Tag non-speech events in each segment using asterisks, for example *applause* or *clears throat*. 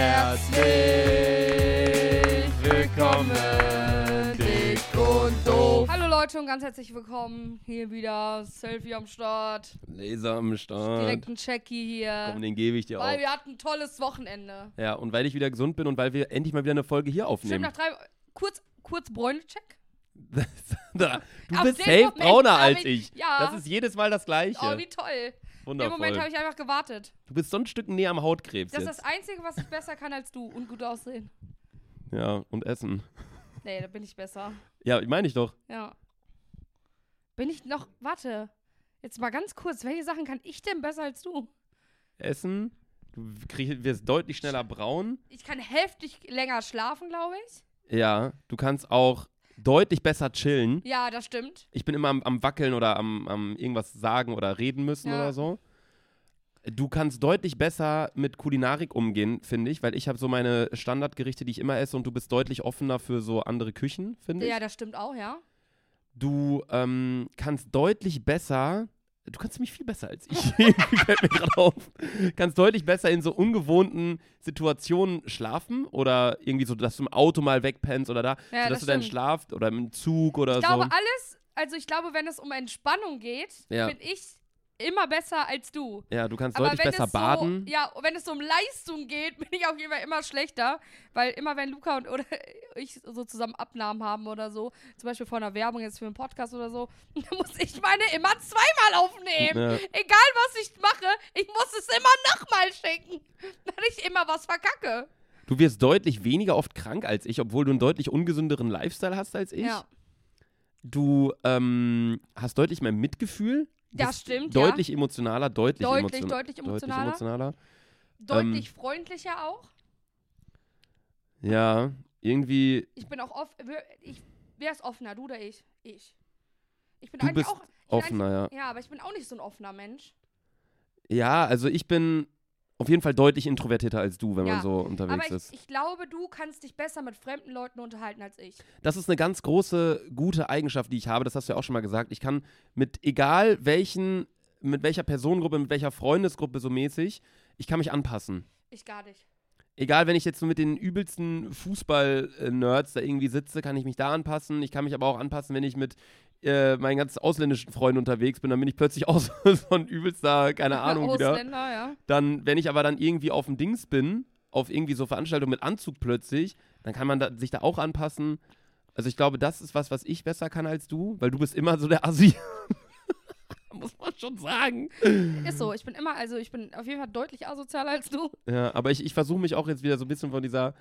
Herzlich willkommen, dick und doof. Hallo Leute und ganz herzlich willkommen. Hier wieder Selfie am Start. Laser am Start. Direkt ein Checkie hier. Komm, den gebe ich dir weil auch. wir hatten ein tolles Wochenende. Ja, und weil ich wieder gesund bin und weil wir endlich mal wieder eine Folge hier Stimmt, aufnehmen. nach drei. Kurz, kurz Bräune-Check. *laughs* Du Auf bist safe Moment brauner als ich- ich. ja. Das ist jedes Mal das Gleiche. Oh, wie toll. In dem Moment Wundervoll. habe ich einfach gewartet. Du bist so ein Stück näher am Hautkrebs Das ist jetzt. das Einzige, was ich besser kann als du. Und gut aussehen. Ja, und Essen. Nee, da bin ich besser. Ja, meine ich doch. Ja. Bin ich noch. Warte. Jetzt mal ganz kurz. Welche Sachen kann ich denn besser als du? Essen. Du krieg, wirst deutlich schneller braun. Ich kann heftig länger schlafen, glaube ich. Ja, du kannst auch deutlich besser chillen. Ja, das stimmt. Ich bin immer am, am Wackeln oder am, am irgendwas sagen oder reden müssen Ja. oder so. Du kannst deutlich besser mit Kulinarik umgehen, finde ich, weil ich habe so meine Standardgerichte, die ich immer esse und du bist deutlich offener für so andere Küchen, finde ich. Ja, das stimmt auch, ja. Du ähm, kannst deutlich besser, du kannst mich viel besser als ich, *laughs* fällt mir gerade auf, kannst deutlich besser in so ungewohnten Situationen schlafen oder irgendwie so, dass du im Auto mal wegpennst oder da, Ja, sodass das du dann schlaft oder im Zug oder Ich glaube, so. alles, also ich glaube, wenn es um Entspannung geht, Ja. bin ich immer besser als du. Ja, du kannst Aber deutlich besser es baden. So, ja, wenn es um Leistung geht, *laughs* bin ich auf jeden Fall immer schlechter, weil immer wenn Luca und oder *laughs* ich so zusammen Abnahmen haben oder so, zum Beispiel vor einer Werbung jetzt für einen Podcast oder so, *laughs* dann muss ich meine immer zweimal aufnehmen. Ja. Egal was ich mache, ich muss es immer nochmal schicken, weil ich immer was verkacke. Du wirst deutlich weniger oft krank als ich, obwohl du einen deutlich ungesünderen Lifestyle hast als ich. Ja. Du ähm, hast deutlich mehr Mitgefühl. Das stimmt, ja. Deutlich emotionaler, deutlich, Deutlich, emotion deutlich emotionaler. Deutlich emotionaler. Deutlich freundlicher auch. Ja, irgendwie. Ich bin auch oft. Ich, wer ist offener, du oder ich? Ich. Ich bin Du eigentlich bist auch. offener, ja. Ja, aber ich bin auch nicht so ein offener Mensch. Ja, also ich bin auf jeden Fall deutlich introvertierter als du, wenn Ja, man so unterwegs Aber ich, ist. ich glaube, du kannst dich besser mit fremden Leuten unterhalten als ich. Das ist eine ganz große, gute Eigenschaft, die ich habe. Das hast du ja auch schon mal gesagt. Ich kann mit egal welchen, mit welcher Personengruppe, mit welcher Freundesgruppe so mäßig, ich kann mich anpassen. Ich gar nicht. Egal, wenn ich jetzt so mit den übelsten Fußball-Nerds da irgendwie sitze, kann ich mich da anpassen. Ich kann mich aber auch anpassen, wenn ich mit äh, meinen ganz ausländischen Freunden unterwegs bin, dann bin ich plötzlich auch *laughs* so, so ein übelster, keine *laughs* Ahnung wieder. Ja. Dann, wenn ich aber dann irgendwie auf dem Dings bin, auf irgendwie so Veranstaltungen mit Anzug plötzlich, dann kann man da, sich da auch anpassen. Also ich glaube, das ist was, was ich besser kann als du, weil du bist immer so der Assi. *laughs* *laughs* Muss man schon sagen. Ist so. Ich bin immer, also ich bin auf jeden Fall deutlich asozialer als du. Ja, aber ich, ich versuche mich auch jetzt wieder so ein bisschen von dieser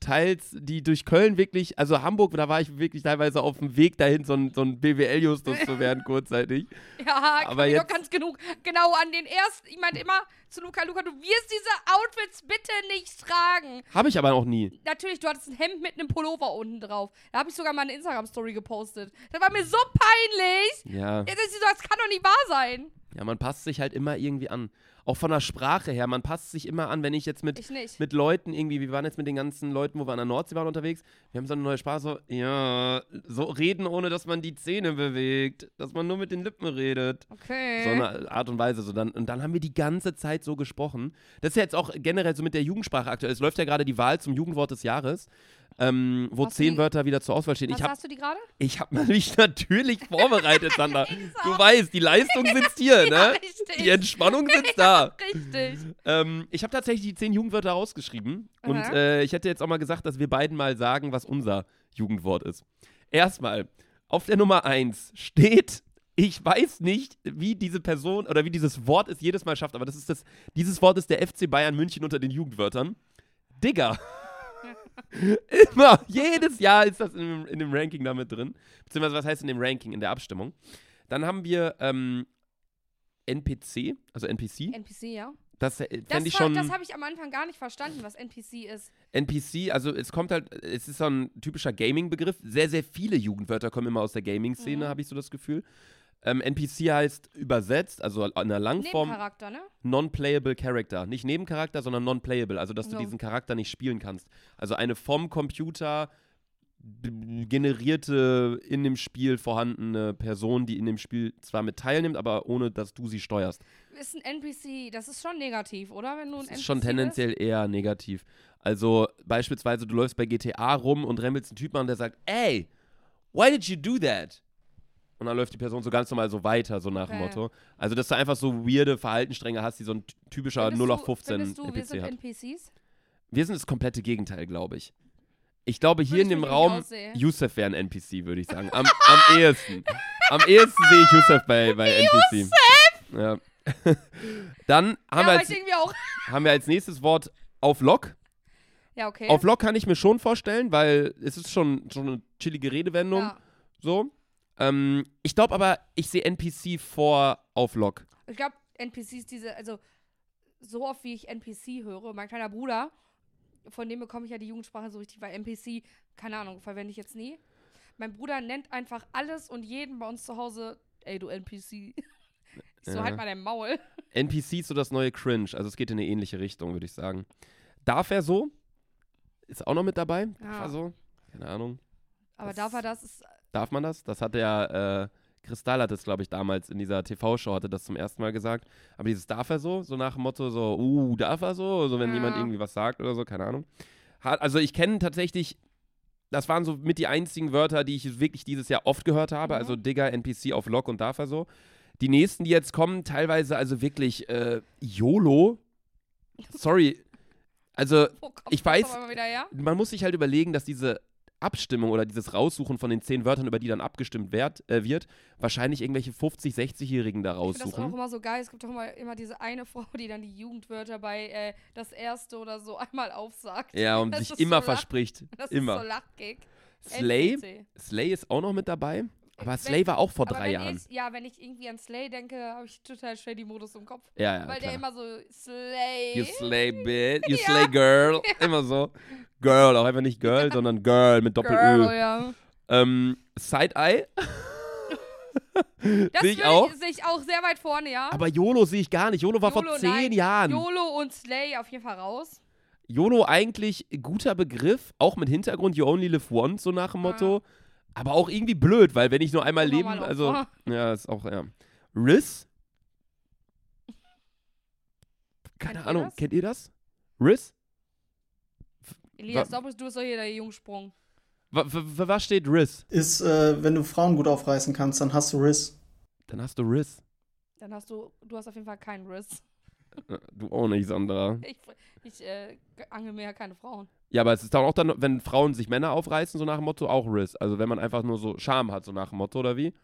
Teils, die durch Köln wirklich, also Hamburg, da war ich wirklich teilweise auf dem Weg dahin, so ein, so ein BWL-Justus zu werden, *laughs* kurzzeitig. Ja, Aber jetzt- ganz genug. Genau an den ersten. Ich meinte immer zu Luca, Luca, du wirst diese Outfits bitte nicht tragen. Habe ich aber noch nie. Natürlich, du hattest ein Hemd mit einem Pullover unten drauf. Da habe ich sogar mal eine Instagram-Story gepostet. Das war mir so peinlich. Ja. Jetzt ist sie so, das kann doch nicht wahr sein. Ja, man passt sich halt immer irgendwie an. Auch von der Sprache her, man passt sich immer an, wenn ich jetzt mit, Ich mit Leuten irgendwie, wir waren jetzt mit den ganzen Leuten, wo wir an der Nordsee waren unterwegs, wir haben so eine neue Sprache, so, ja, so reden, ohne dass man die Zähne bewegt, dass man nur mit den Lippen redet. Okay. So eine Art und Weise. So dann, und dann haben wir die ganze Zeit so gesprochen. Das ist ja jetzt auch generell so mit der Jugendsprache aktuell. Es läuft ja gerade die Wahl zum Jugendwort des Jahres, ähm, wo Hast zehn die- Wörter wieder zur Auswahl stehen. Was Ich habe hast du die gerade? ich hab mich *laughs* natürlich vorbereitet, Sandra. *laughs* Ich Du weißt, die Leistung sitzt hier, *laughs* Ja, ne? richtig. Die Entspannung sitzt da. Richtig. Ähm, ich habe tatsächlich die zehn Jugendwörter rausgeschrieben. Und Aha. äh, ich hätte jetzt auch mal gesagt, dass wir beiden mal sagen, was unser Jugendwort ist. Erstmal, auf der Nummer eins steht, ich weiß nicht, wie diese Person oder wie dieses Wort es jedes Mal schafft, aber das ist das, dieses Wort ist der FC Bayern München unter den Jugendwörtern. Digger. Immer, jedes Jahr ist das in, dem- in dem Ranking damit drin. Beziehungsweise, was heißt in dem Ranking, in der Abstimmung? Dann haben wir ähm, NPC, also NPC. NPC, ja. Das äh, Das, ich schon. das habe ich am Anfang gar nicht verstanden, was NPC ist. NPC, also es kommt halt, es ist so ein typischer Gaming-Begriff. Sehr, sehr viele Jugendwörter kommen immer aus der Gaming-Szene, Mhm. habe ich so das Gefühl. Ähm, NPC heißt übersetzt, also in der Langform, Nebencharakter, ne? Non-Playable Character. Nicht Nebencharakter, sondern Non-Playable, also dass du So. diesen Charakter nicht spielen kannst. Also eine vom Computer generierte, in dem Spiel vorhandene Person, die in dem Spiel zwar mit teilnimmt, aber ohne dass du sie steuerst. Ist ein NPC, das ist schon negativ, oder? Wenn du ein Das NPC ist schon tendenziell eher negativ. Also beispielsweise, du läufst bei GTA rum und rempelst einen Typen an, der sagt, ey, why did you do that? Und dann läuft die Person so ganz normal so weiter, so nach dem Okay. Motto. Also, dass du einfach so weirde Verhaltensstränge hast, die so ein ty- typischer Findest 0 du- auf 15 findest du, wir NPC sind hat. NPCs? Wir sind das komplette Gegenteil, glaube ich. Ich glaube, hier in dem Raum. Yusuf wäre ein NPC, würde ich sagen. Am, am ehesten. Am ehesten sehe ich Yusuf bei, bei NPC. Ja. *laughs* Dann haben, ja, wir als, haben wir als nächstes Wort auf Lock. Ja, okay. Auf Lock kann ich mir schon vorstellen, weil es ist schon, schon eine chillige Redewendung. ja. So. Ähm, ich glaube aber, ich sehe NPC vor auf Lock. Ich glaube, NPCs, diese, also so oft wie ich NPC höre, mein kleiner Bruder, von dem bekomme ich ja die Jugendsprache so richtig, weil NPC, keine Ahnung, verwende ich jetzt nie. Mein Bruder nennt einfach alles und jeden bei uns zu Hause, ey, du NPC. *laughs* Ich so, Ja. halt mal dein Maul. *laughs* NPC ist so das neue Cringe. Also es geht in eine ähnliche Richtung, würde ich sagen. Darf er so? Ist auch noch mit dabei? Darf Ja. er so? Keine Ahnung. Aber Das- darf er das? Ist, Darf man das? Das hat der äh, Kristall hat es, glaube ich, damals in dieser TV-Show hatte das zum ersten Mal gesagt. Aber dieses darf er so, so nach dem Motto so, uh, darf er so? So wenn Ja. jemand irgendwie was sagt oder so, keine Ahnung. Hat, also ich kenne tatsächlich, das waren so mit die einzigen Wörter, die ich wirklich dieses Jahr oft gehört habe. Mhm. Also Digger, NPC auf Lock und darf er so. Die nächsten, die jetzt kommen, teilweise also wirklich äh, YOLO. *laughs* Sorry. Also Ich weiß- wieder man muss sich halt überlegen, dass diese Abstimmung oder dieses Raussuchen von den zehn Wörtern, über die dann abgestimmt werd, äh, wird, wahrscheinlich irgendwelche 50-, 60-Jährigen da finde das auch raussuchen. immer so geil. Es gibt doch immer, immer diese eine Frau, die dann die Jugendwörter bei äh, das erste oder so *laughs* einmal aufsagt. Ja, und Das sich ist immer so verspricht. Das immer. ist so Lachgig. Slay, NPC. Slay ist auch noch mit dabei. Aber Wenn- Slay war auch vor drei Jahren. Ich, ja, wenn ich irgendwie an Slay denke, habe ich total shady Modus im Kopf. Ja, ja, weil der klar. immer so Slay. You slay bitch, you *laughs* Ja. slay girl. *laughs* Immer so. Girl, auch einfach nicht Girl, sondern Girl mit Doppel-Ö. Girl, ja. Ähm, Side-Eye. Das Sehe ich auch. sehe ich auch sehr weit vorne, ja. Aber YOLO sehe ich gar nicht. YOLO war vor YOLO, zehn nein. Jahren. YOLO und Slay auf jeden Fall raus. YOLO eigentlich guter Begriff, auch mit Hintergrund You Only Live Once, so nach dem Motto. Aber auch irgendwie blöd, weil wenn ich nur einmal leben, also *laughs* ja, ist auch ja. Riz? Keine Kennt ihr Ahnung, das? kennt ihr das? Riz? Elias, Wa- du bist doch hier der Jungsprung. Was steht Riz? Ist, äh, wenn du Frauen gut aufreißen kannst, dann hast du Riss. Dann hast du Riz. Dann hast du, du hast auf jeden Fall keinen Riss. Äh, Du auch nicht, Sandra. Ich, ich äh, angel mir ja keine Frauen. Ja, aber es ist dann auch dann, wenn Frauen sich Männer aufreißen, so nach dem Motto, auch Riz. Also wenn man einfach nur so Scham hat, so nach dem Motto, oder wie?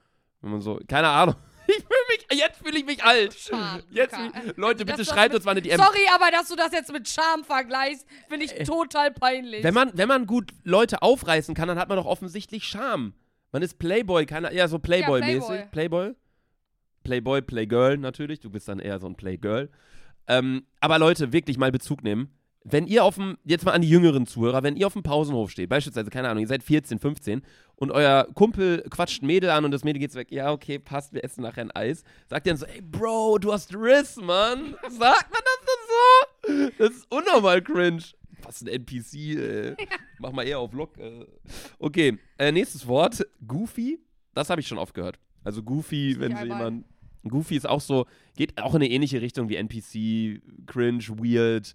Wenn man so, keine Ahnung. *laughs* Ich fühle mich, jetzt fühle ich mich alt. Scham, Jetzt, Leute, bitte schreibt uns mal eine DM. Sorry, aber dass du das jetzt mit Scham vergleichst, finde ich Äh, total peinlich. Wenn man, wenn man gut Leute aufreißen kann, dann hat man doch offensichtlich Scham. Man ist Playboy, keine, eher so Playboy-mäßig. Playboy. Playboy. Playboy, Playgirl natürlich. Du bist dann eher so ein Playgirl. Ähm, aber Leute, wirklich mal Bezug nehmen. Wenn ihr auf dem, jetzt mal an die jüngeren Zuhörer, wenn ihr auf dem Pausenhof steht, beispielsweise, keine Ahnung, ihr seid 14, 15 und euer Kumpel quatscht ein Mädel an und das Mädel geht's weg, ja, okay, passt, wir essen nachher ein Eis, sagt ihr dann so, ey, Bro, du hast Riss, Mann. *laughs* Sagt man das denn so? Das ist unnormal cringe. Was ein NPC, äh. Mach mal eher auf Lock. Äh. Okay, äh, nächstes Wort, Goofy. Das habe ich schon oft gehört. Also Goofy, wenn so jemand. Goofy ist auch so, geht auch in eine ähnliche Richtung wie NPC, cringe, weird,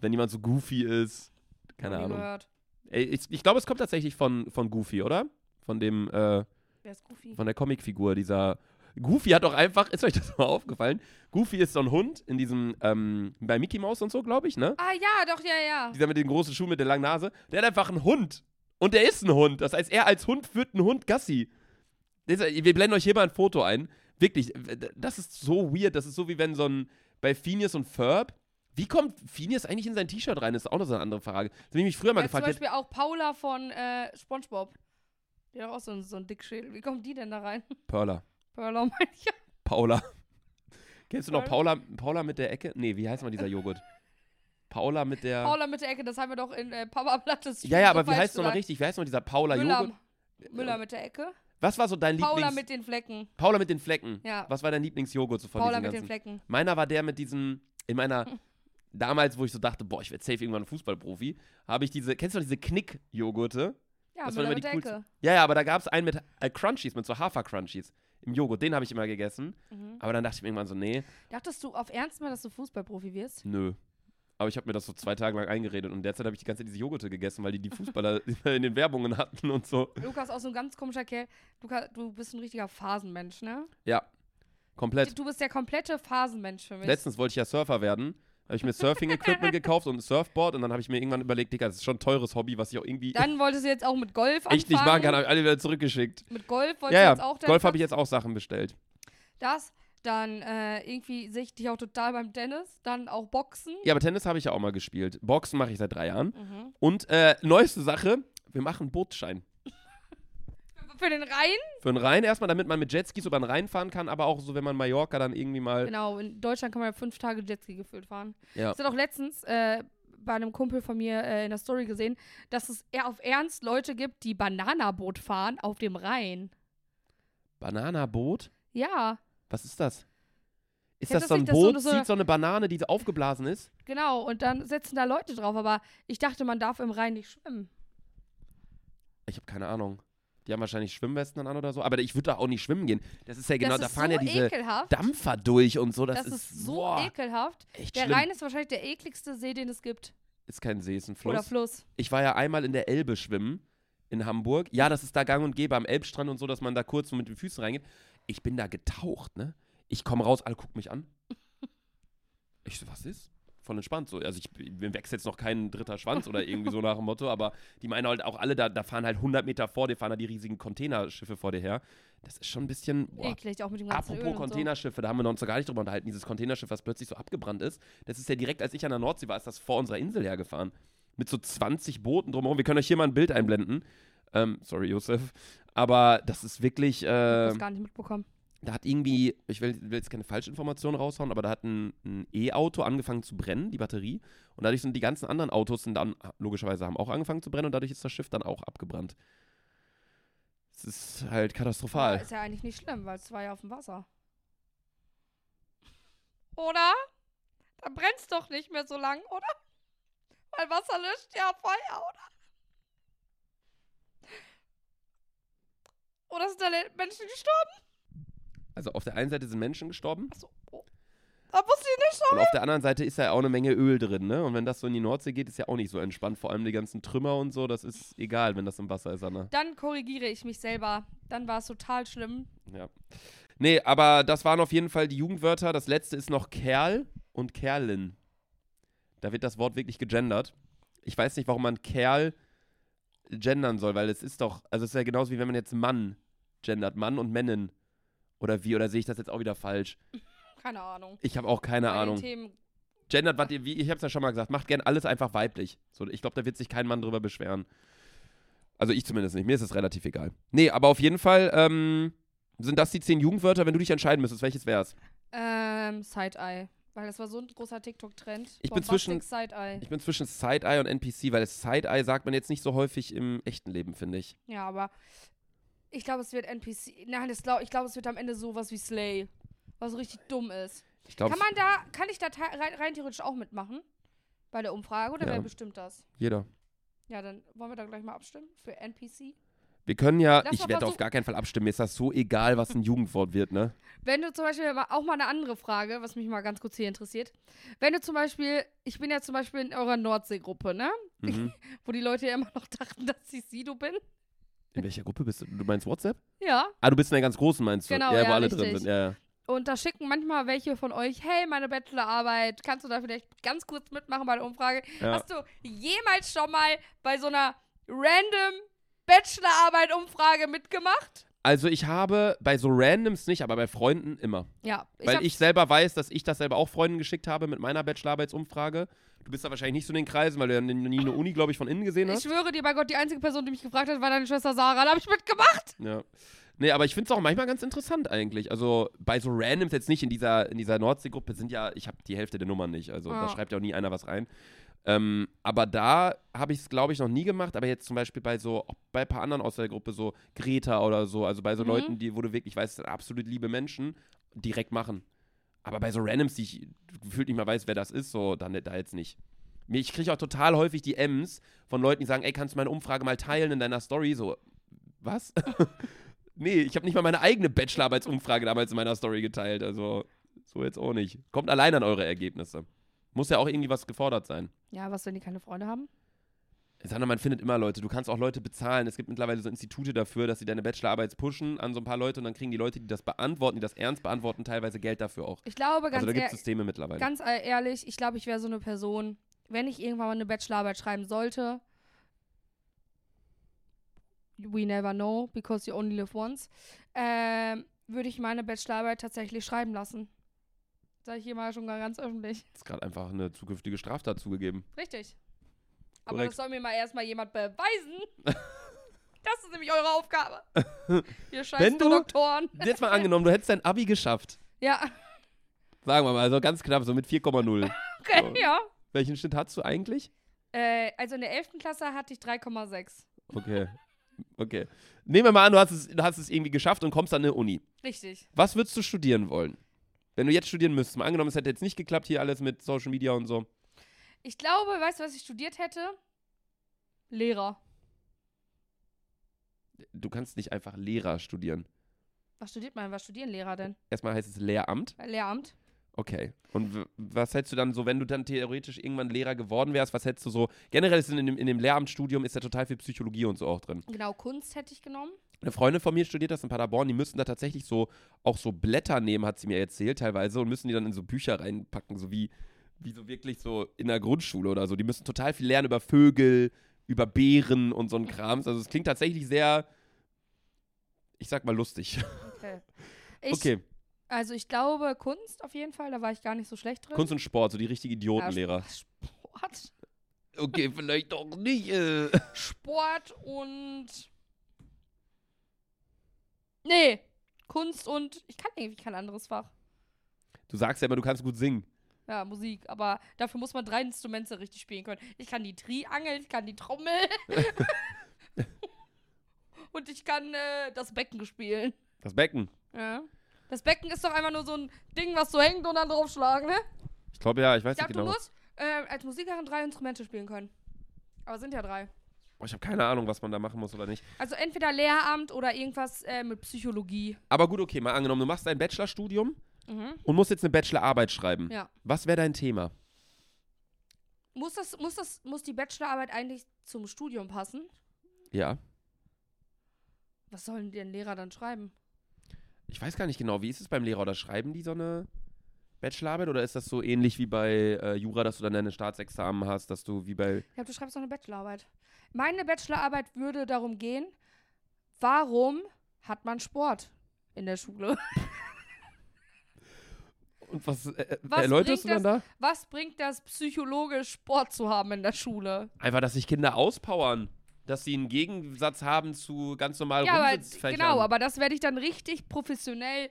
wenn jemand so goofy ist. Keine nie Ahnung. Gehört. Ey, ich ich glaube, es kommt tatsächlich von, von Goofy, oder? Von dem, äh, Wer ist Goofy? von der Comicfigur, dieser. Goofy hat doch einfach, ist euch das mal aufgefallen? Goofy ist so ein Hund in diesem, ähm, bei Mickey Mouse und so, glaube ich, ne? Ah ja, doch, ja, ja. Dieser mit den großen Schuhen mit der langen Nase. Der hat einfach einen Hund. Und der ist ein Hund. Das heißt, er als Hund führt einen Hund Gassi. Wir blenden euch hier mal ein Foto ein. Wirklich, das ist so weird. Das ist so wie wenn so ein, bei Phineas und Ferb, wie kommt Phineas eigentlich in sein T-Shirt rein? Das ist auch noch so eine andere Frage. Das habe ich mich früher mal ja, zum gefragt. Beispiel auch Paula von äh, Spongebob. Die hat auch so, einen- so einen Dickschädel. Wie kommt die denn da rein? *laughs* Perla. Perla meine ich. Paula. *laughs* Kennst du noch Paula? Paula, Paula mit der Ecke? Nee, wie heißt mal dieser Joghurt? Paula mit der. Paula mit der Ecke, das haben wir doch in äh, Papa Blattes. ja, ja, so aber wie falsch heißt nochmal gesagt. richtig? Wie heißt noch dieser Paula Müller, Joghurt? Müller mit der Ecke. Was war so dein Lieblings... Paula mit den Flecken. Paula mit den Flecken. Ja. Was war dein Lieblingsjoghurt so von Paula mit ganzen? den Flecken. Meiner war der mit diesem, in meiner, *laughs* damals, wo ich so dachte, boah, ich werde safe irgendwann ein Fußballprofi, habe ich diese, kennst du noch diese Knick-Joghurte? Ja, Das waren immer die coolsten. Ja, ja, aber da gab es einen mit äh, Crunchies, mit so Hafer-Crunchies im Joghurt. Den habe ich immer gegessen. Mhm. Aber dann dachte ich mir irgendwann so, nee, Dachtest du auf Ernst mal, dass du Fußballprofi wirst? nö. Aber ich habe mir das so zwei Tage lang eingeredet und derzeit habe ich die ganze Zeit diese Joghurte gegessen, weil die die Fußballer *laughs* in den Werbungen hatten und so. Lukas auch so ein ganz komischer Kerl. Luca, du bist ein richtiger Phasenmensch, ne? Ja, komplett. Du bist der komplette Phasenmensch für mich. Letztens wollte ich ja Surfer werden. Habe ich mir Surfing-Equipment gekauft und ein Surfboard und dann habe ich mir irgendwann überlegt, Digga, das ist schon ein teures Hobby, was ich auch irgendwie Dann wolltest du jetzt auch mit Golf anfangen. echt nicht machen kann, habe ich alle wieder zurückgeschickt. Mit Golf wolltest Ja, du ja, jetzt auch Golf deinen habe ich jetzt auch Sachen bestellt. Das, dann äh, irgendwie sehe ich dich auch total beim Tennis, dann auch Boxen. Ja, aber Tennis habe ich ja auch mal gespielt. Boxen mache ich seit drei Jahren. Mhm. Und äh, neueste Sache, wir machen einen Bootsschein. Für den Rhein? Für den Rhein erstmal, damit man mit Jetskis über den Rhein fahren kann, aber auch so, wenn man Mallorca dann irgendwie mal. Genau, in Deutschland kann man ja fünf Tage Jetski gefühlt fahren. Ja. Ich habe auch letztens äh, bei einem Kumpel von mir äh, in der Story gesehen, dass es eher auf Ernst Leute gibt, die Bananaboot fahren auf dem Rhein. Bananaboot? Ja, Was ist das? Ist das du so ein nicht, so Boot, so eine- zieht so eine Banane, die so aufgeblasen ist? genau. Und dann setzen da Leute drauf. Aber ich dachte, man darf im Rhein nicht schwimmen. Ich habe keine Ahnung. Die haben wahrscheinlich Schwimmwesten dann an oder so. Aber ich würde da auch nicht schwimmen gehen. Das ist ja genau, das da fahren so ja diese ekelhaft. Dampfer durch und so. Das, Das, ist, so boah, ekelhaft. Der schlimm. Rhein ist wahrscheinlich der ekligste See, den es gibt. ist kein See, ist ein Fluss. Oder Fluss. Ich war ja einmal in der Elbe schwimmen in Hamburg. Ja, das ist da gang und gäbe am Elbstrand und so, dass man da kurz mit den Füßen reingeht. Ich bin da getaucht, ne? Ich komme raus, alle gucken mich an. *laughs* Ich so, was ist? Voll entspannt so. Also ich mir wächst jetzt noch kein dritter Schwanz oder irgendwie so nach dem Motto, aber die meinen halt auch alle, da, da fahren halt 100 Meter vor dir, fahren da die riesigen Containerschiffe vor dir her. Das ist schon ein bisschen, boah, Eklig, auch mit dem ganzen Öl Apropos und Containerschiffe, da haben wir uns noch gar nicht drüber unterhalten. Dieses Containerschiff, was plötzlich so abgebrannt ist, das ist ja direkt, als ich an der Nordsee war, ist das vor unserer Insel hergefahren. Mit so 20 Booten drumherum. Wir können euch hier mal ein Bild einblenden. Ähm, sorry, Josef. Aber das ist wirklich, so. Ich hab äh, das gar nicht mitbekommen. Da hat irgendwie, ich will, will jetzt keine Falschinformationen raushauen, aber da hat ein, ein E-Auto angefangen zu brennen, die Batterie. Und dadurch sind die ganzen anderen Autos dann, logischerweise, haben auch angefangen zu brennen und dadurch ist das Schiff dann auch abgebrannt. Es ist halt Ja, katastrophal. ist ja eigentlich nicht schlimm, weil es war ja auf dem Wasser. Oder? Dann brennt's doch nicht mehr so lang, oder? Weil Wasser löscht ja Feuer, oder? Oder sind da Menschen gestorben? Also auf der einen Seite sind Menschen gestorben Achso. Oh. Da wusste ich nicht schon. und auf der anderen Seite ist ja auch eine Menge Öl drin, ne? Und wenn das so in die Nordsee geht, ist ja auch nicht so entspannt. Vor allem die ganzen Trümmer und so, das ist egal, wenn das im Wasser ist, Anna. Dann korrigiere ich mich selber. Dann war es total schlimm. Ja. Nee, aber das waren auf jeden Fall die Jugendwörter. Das letzte ist noch Kerl und Kerlin. Da wird das Wort wirklich gegendert. Ich weiß nicht, warum man Kerl gendern soll, weil es ist doch, also es ist ja genauso wie wenn man jetzt Mann gendert, Mann und Männin. Oder wie, oder sehe ich das jetzt auch wieder falsch? Keine Ahnung. Ich habe auch keine Bei den Ahnung. Themen Gendert, was ihr, wie, ich habe es ja schon mal gesagt, macht gern alles einfach weiblich. So, ich glaube, da wird sich kein Mann drüber beschweren. Also ich zumindest nicht. Mir ist es relativ egal. Nee, aber auf jeden Fall ähm, sind das die zehn Jugendwörter, wenn du dich entscheiden müsstest. Welches wär's? Ähm, Side-Eye. Weil das war so ein großer TikTok-Trend. Ich bin zwischen- Side-Eye. Ich bin zwischen Side-Eye und NPC, weil Side-Eye sagt man jetzt nicht so häufig im echten Leben, finde ich. Ja, aber ich glaube, es wird NPC. Nein, das glaub, ich glaube, es wird am Ende sowas wie Slay. Was richtig dumm ist. Ich glaube, Kann man da, kann ich da rein, rein theoretisch auch mitmachen? Bei der Umfrage oder Ja. wer bestimmt das? jeder. Ja, dann wollen wir da gleich mal abstimmen für NPC. Wir können ja, Lass ich werde auf gar keinen Fall abstimmen. Mir ist das so egal, was ein Jugendwort wird, ne? Wenn du zum Beispiel auch mal eine andere Frage, was mich mal ganz kurz hier interessiert. Wenn du zum Beispiel, ich bin ja zum Beispiel in eurer Nordsee-Gruppe, ne? Mhm. *laughs* Wo die Leute ja immer noch dachten, dass ich Sido bin. In welcher Gruppe bist du? Du meinst WhatsApp? Ja. Ah, du bist in der ganz großen, meinst du? Genau, ja, wo ja, alle drin richtig. sind. Ja, ja. Und da schicken manchmal welche von euch, hey, meine Bachelorarbeit, kannst du da vielleicht ganz kurz mitmachen bei der Umfrage? Ja. Hast du jemals schon mal bei so einer random Bachelorarbeit-Umfrage mitgemacht? Also ich habe bei so Randoms nicht, aber bei Freunden immer. Ja, ich Weil ich selber weiß, dass ich das selber auch Freunden geschickt habe mit meiner Bachelorarbeitsumfrage. Du bist da wahrscheinlich nicht so in den Kreisen, weil du ja nie eine Uni, glaube ich, von innen gesehen ich hast. schwöre dir bei Gott, die einzige Person, die mich gefragt hat, war deine Schwester Sarah. Da habe ich mitgemacht. Ja. Nee, aber ich finde es auch manchmal ganz interessant eigentlich. Also bei so Randoms jetzt nicht in dieser, in dieser Nordsee-Gruppe sind ja, ich habe die Hälfte der Nummern nicht. Also da Ah. schreibt ja auch nie einer was rein. Ähm, aber da habe ich es, glaube ich, noch nie gemacht. Aber jetzt zum Beispiel bei so, auch bei ein paar anderen aus der Gruppe, so Greta oder so, also bei so Mhm. Leuten, die, wo du wirklich weißt, das sind absolut liebe Menschen, direkt machen. Aber bei so Randoms, die ich gefühlt nicht mal weiß, wer das ist, so, dann da jetzt nicht. Ich kriege auch total häufig die M's von Leuten, die sagen, ey, kannst du meine Umfrage mal teilen in deiner Story? So, was? *laughs* nee, ich habe nicht mal meine eigene Bachelorarbeitsumfrage damals in meiner Story geteilt. Also, so jetzt auch nicht. Kommt allein an eure Ergebnisse. Muss ja auch irgendwie was gefordert sein. Ja, was, wenn die keine Freunde haben? Sandra, man findet immer Leute. Du kannst auch Leute bezahlen. Es gibt mittlerweile so Institute dafür, dass sie deine Bachelorarbeit pushen an so ein paar Leute und dann kriegen die Leute, die das beantworten, die das ernst beantworten, teilweise Geld dafür auch. Ich glaube, ganz, Also da gibt es Systeme mittlerweile. ganz e- ehrlich, ich glaube, ich wäre so eine Person, wenn ich irgendwann mal eine Bachelorarbeit schreiben sollte, we never know, because you only live once, ähm, würde ich meine Bachelorarbeit tatsächlich schreiben lassen. Sag ich hier mal schon ganz öffentlich. ist gerade einfach eine zukünftige Straftat zugegeben. Richtig. Aber Korrekt. das soll mir mal erstmal jemand beweisen. *laughs* das ist nämlich eure Aufgabe. *laughs* Ihr scheiß du- Doktoren. *laughs* Jetzt mal angenommen, du hättest dein Abi geschafft. Ja, Sagen wir mal, also ganz knapp, so mit 4,0. okay, So. ja. Welchen Schnitt hast du eigentlich? Äh, also in der 11. Klasse hatte ich 3,6. Okay. Okay. Nehmen wir mal an, du hast, es, du hast es irgendwie geschafft und kommst an eine Uni. Richtig. Was würdest du studieren wollen? Wenn du jetzt studieren müsstest. Mal angenommen, es hätte jetzt nicht geklappt, hier alles mit Social Media und so. Ich glaube, weißt du, was ich studiert hätte? Lehrer. Du kannst nicht einfach Lehrer studieren. Was studiert man? Was studieren Lehrer denn? Erstmal heißt es Lehramt. Lehramt. Okay. Und was hättest du dann so, wenn du dann theoretisch irgendwann Lehrer geworden wärst, was hättest du so? Generell ist in dem, in dem Lehramtsstudium ist ja total viel Psychologie und so auch drin. Genau, Kunst hätte ich genommen. Eine Freundin von mir studiert das in Paderborn, die müssen da tatsächlich so auch so Blätter nehmen, hat sie mir erzählt teilweise, und müssen die dann in so Bücher reinpacken, so wie, wie so wirklich so in der Grundschule oder so. Die müssen total viel lernen über Vögel, über Bären und so ein *laughs* Krams. Also es klingt tatsächlich sehr, ich sag mal, lustig. Okay. *laughs* Ich, okay, Also ich glaube Kunst auf jeden Fall, da war ich gar nicht so schlecht drin. Kunst und Sport, so die richtigen Idiotenlehrer. Sport. Okay, *laughs* vielleicht doch nicht. Äh. Sport und. Nee. Kunst und. Ich kann irgendwie kein anderes Fach. Du sagst ja immer, du kannst gut singen. Ja, Musik. Aber dafür muss man drei Instrumente richtig spielen können. Ich kann die Triangel, ich kann die Trommel. *laughs* und ich kann äh, das Becken spielen. Das Becken. Ja. Das Becken ist doch einfach nur so ein Ding, was so hängt und dann draufschlagen, ne? Ich glaube ja, ich weiß Ich nicht glaube, genau. du musst äh, als Musikerin drei Instrumente spielen können. Aber sind ja drei. Boah, ich habe keine Ahnung, was man da machen muss oder nicht. Also entweder Lehramt oder irgendwas äh, mit Psychologie. Aber gut, okay, mal angenommen, du machst dein Bachelorstudium Mhm. und musst jetzt eine Bachelorarbeit schreiben. Ja. Was wäre dein Thema? Muss das, muss das, muss die Bachelorarbeit eigentlich zum Studium passen? Ja. Was sollen denn Lehrer dann schreiben? Ich weiß gar nicht genau, wie ist es beim Lehrer? Oder schreiben die so eine Bachelorarbeit? Oder ist das so ähnlich wie bei äh, Jura, dass du dann deine Staatsexamen hast, dass du wie bei. Ich glaube, du schreibst doch eine Bachelorarbeit. Meine Bachelorarbeit würde darum gehen, warum hat man Sport in der Schule? *laughs* Und was, äh, äh, Was erläuterst du bringt dann da? Was bringt das psychologisch, Sport zu haben in der Schule? Einfach, dass sich Kinder auspowern. Dass sie einen Gegensatz haben zu ganz normal ja, aber genau, aber das werde ich dann richtig professionell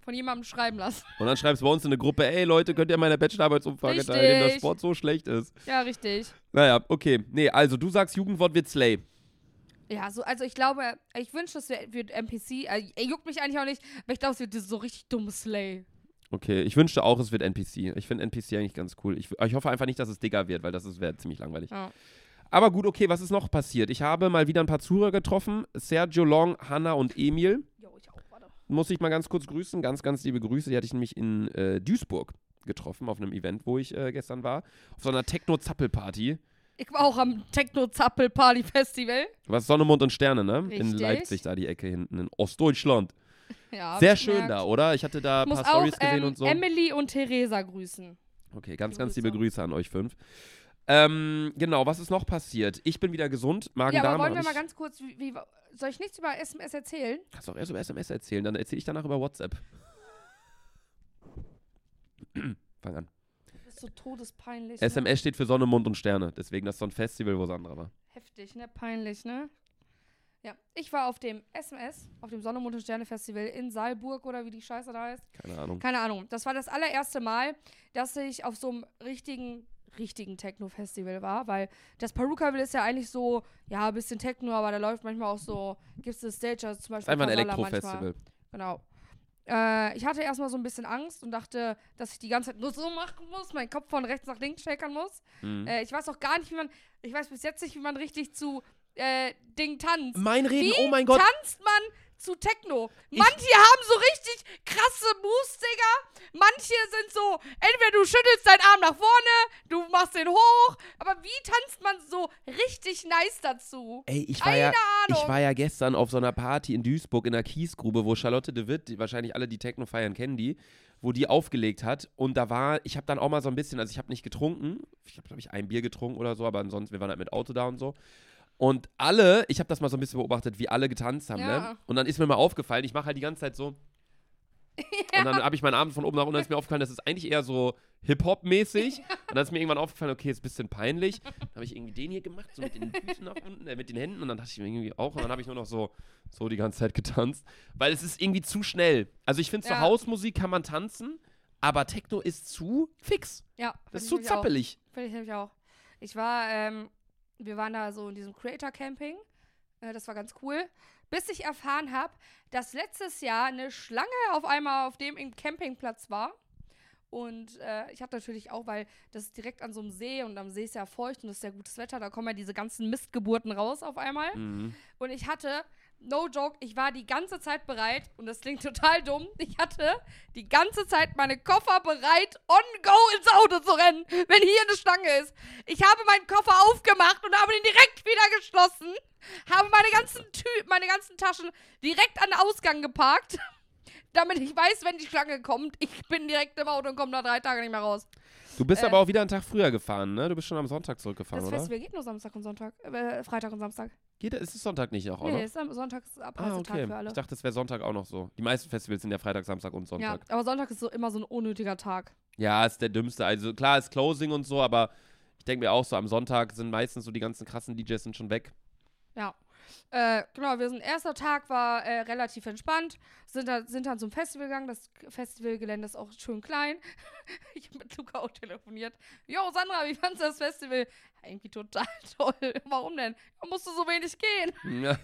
von jemandem schreiben lassen. Und dann schreibst du bei uns in eine Gruppe, ey Leute, könnt ihr meine Bachelorarbeitsumfrage teilnehmen, dass. Sport so schlecht ist. Ja, richtig. Naja, okay. Nee, also du sagst, Jugendwort wird Slay. Ja, so, also ich glaube, ich wünsche, wird- wird NPC. Er juckt mich eigentlich auch nicht, aber ich glaube, es wird so richtig dummes Slay. Okay, ich wünschte auch, es wird NPC. Ich finde NPC eigentlich ganz cool. Ich, ich hoffe einfach nicht, dass es Digger wird, weil das wäre ziemlich langweilig. Ja. Aber gut, okay, was ist noch passiert? Ich habe mal wieder ein paar Zuhörer getroffen. Sergio Long, Hanna und Emil. Jo, ich auch, warte. Muss ich mal ganz kurz grüßen. Ganz, ganz liebe Grüße. Die hatte ich nämlich in äh, Duisburg getroffen, auf einem Event, wo ich äh, gestern war. Auf so einer Techno-Zappel-Party. Ich war auch am Techno-Zappel-Party-Festival. Was Sonne, Mond und Sterne, ne? In Richtig. Leipzig, da die Ecke hinten, in Ostdeutschland. Ja, Sehr schön gemerkt. da, oder? Ich hatte da ein paar Stories gesehen ähm, und so. Emily und Theresa grüßen. Okay, ganz, ganz liebe Grüße an euch fünf. Ähm, genau, was ist noch passiert? Ich bin wieder gesund. ja, Magen-Darm. aber wollen wir mal ganz kurz, wie, wie, soll ich nichts über SMS erzählen? Kannst auch erst über SMS erzählen, dann erzähle ich danach über WhatsApp. *clears throat* Fang an. Das ist so todespeinlich. ne? SMS steht für Sonne, Mond und Sterne. Deswegen das ist so ein Festival, wo Sandra war. Heftig, ne? Peinlich, ne? Ja, ich war auf dem SMS, auf dem Sonne, Mond und Sterne Festival in Saalburg oder wie die Scheiße da heißt. Keine Ahnung. Keine Ahnung. Das war das allererste Mal, dass ich auf so einem richtigen, richtigen Techno-Festival war, weil das Perukaville ist ja eigentlich so, ja, ein bisschen Techno, aber da läuft manchmal auch so, gibt es eine Stage, also zum Beispiel einfach ein. Elektrofestival. Genau. Äh, ich hatte erstmal so ein bisschen Angst und dachte, dass ich die ganze Zeit nur so machen muss, meinen Kopf von rechts nach links schäkern muss. Mhm. Äh, ich weiß auch gar nicht, wie man, ich weiß bis jetzt nicht, wie man richtig zu äh, Ding tanzt. Mein Reden, Wie oh mein Gott. tanzt man zu Techno. Manche haben so richtig krasse Moves, Digga. Manche sind so, entweder du schüttelst deinen Arm nach vorne, du machst den hoch, aber wie tanzt man so richtig nice dazu? Ey, ich war, ja, Ahnung. ich war ja gestern auf so einer Party in Duisburg in der Kiesgrube, wo Charlotte de Witt, die wahrscheinlich alle, die Techno feiern, kennen die, wo die aufgelegt hat. Und da war, ich habe dann auch mal so ein bisschen, also ich habe nicht getrunken, ich habe, glaube ich, ein Bier getrunken oder so, aber ansonsten, wir waren halt mit Auto da und so. Und alle, ich habe das mal so ein bisschen beobachtet, wie alle getanzt haben, Ja. ne? Und dann ist mir mal aufgefallen, ich mache halt die ganze Zeit so. *laughs* Und dann habe ich meinen Arm von oben nach unten, dann ist mir aufgefallen, das ist eigentlich eher so Hip-Hop-mäßig. *laughs* Und dann ist mir irgendwann aufgefallen, okay, ist ein bisschen peinlich. Dann habe ich irgendwie den hier gemacht, so mit den Füßen nach unten, äh, mit den Händen. Und dann dachte ich mir irgendwie auch. Und dann habe ich nur noch so, so die ganze Zeit getanzt. Weil es ist irgendwie zu schnell. Also ich finde, Ja. zur Hausmusik kann man tanzen, aber Techno ist zu fix. Ja, Das ist zu zappelig. Finde ich nämlich auch. Ich war, ähm, wir waren da so in diesem Creator Camping. Äh, das war ganz cool. Bis ich erfahren habe, dass letztes Jahr eine Schlange auf einmal auf dem im Campingplatz war. Und äh, ich hatte natürlich auch, weil das ist direkt an so einem See und am See ist ja feucht und es ist ja gutes Wetter, da kommen ja diese ganzen Mistgeburten raus auf einmal. Mhm. Und ich hatte, no joke, ich war die ganze Zeit bereit, und das klingt *laughs* total dumm, ich hatte die ganze Zeit meine Koffer bereit, on go ins Auto zu rennen, wenn hier eine Stange ist. Ich habe meinen Koffer aufgemacht und habe den direkt wieder geschlossen, habe meine ganzen Tü meine ganzen Taschen direkt an den Ausgang geparkt, *laughs* damit ich weiß, wenn die Schlange kommt, ich bin direkt im Auto und komme da drei Tage nicht mehr raus. Du bist Äh, aber auch wieder einen Tag früher gefahren, ne? Du bist schon am Sonntag zurückgefahren, Das oder? Festival geht nur Samstag und Sonntag, äh, Freitag und Samstag. Geht, ist es Sonntag nicht auch, Nee, oder? ist am Sonntag ist Ah, Abreisetag okay. für alle. Ich dachte, es wäre Sonntag auch noch so. Die meisten Festivals sind ja Freitag, Samstag und Ja, Sonntag. aber Sonntag ist so immer so ein unnötiger Tag. Ja, ist der dümmste. Also klar ist Closing und so, aber ich denke mir auch so, am Sonntag sind meistens so die ganzen krassen DJs sind schon weg. Ja. Äh, genau, wir sind, erster Tag war äh, relativ entspannt, sind, da, sind dann zum Festival gegangen. Das Festivalgelände ist auch schön klein. *laughs* ich habe mit Luca auch telefoniert. Jo, Sandra, wie fandest du das Festival? Irgendwie total *laughs* toll. Warum denn? Da musst du so wenig gehen. Ja,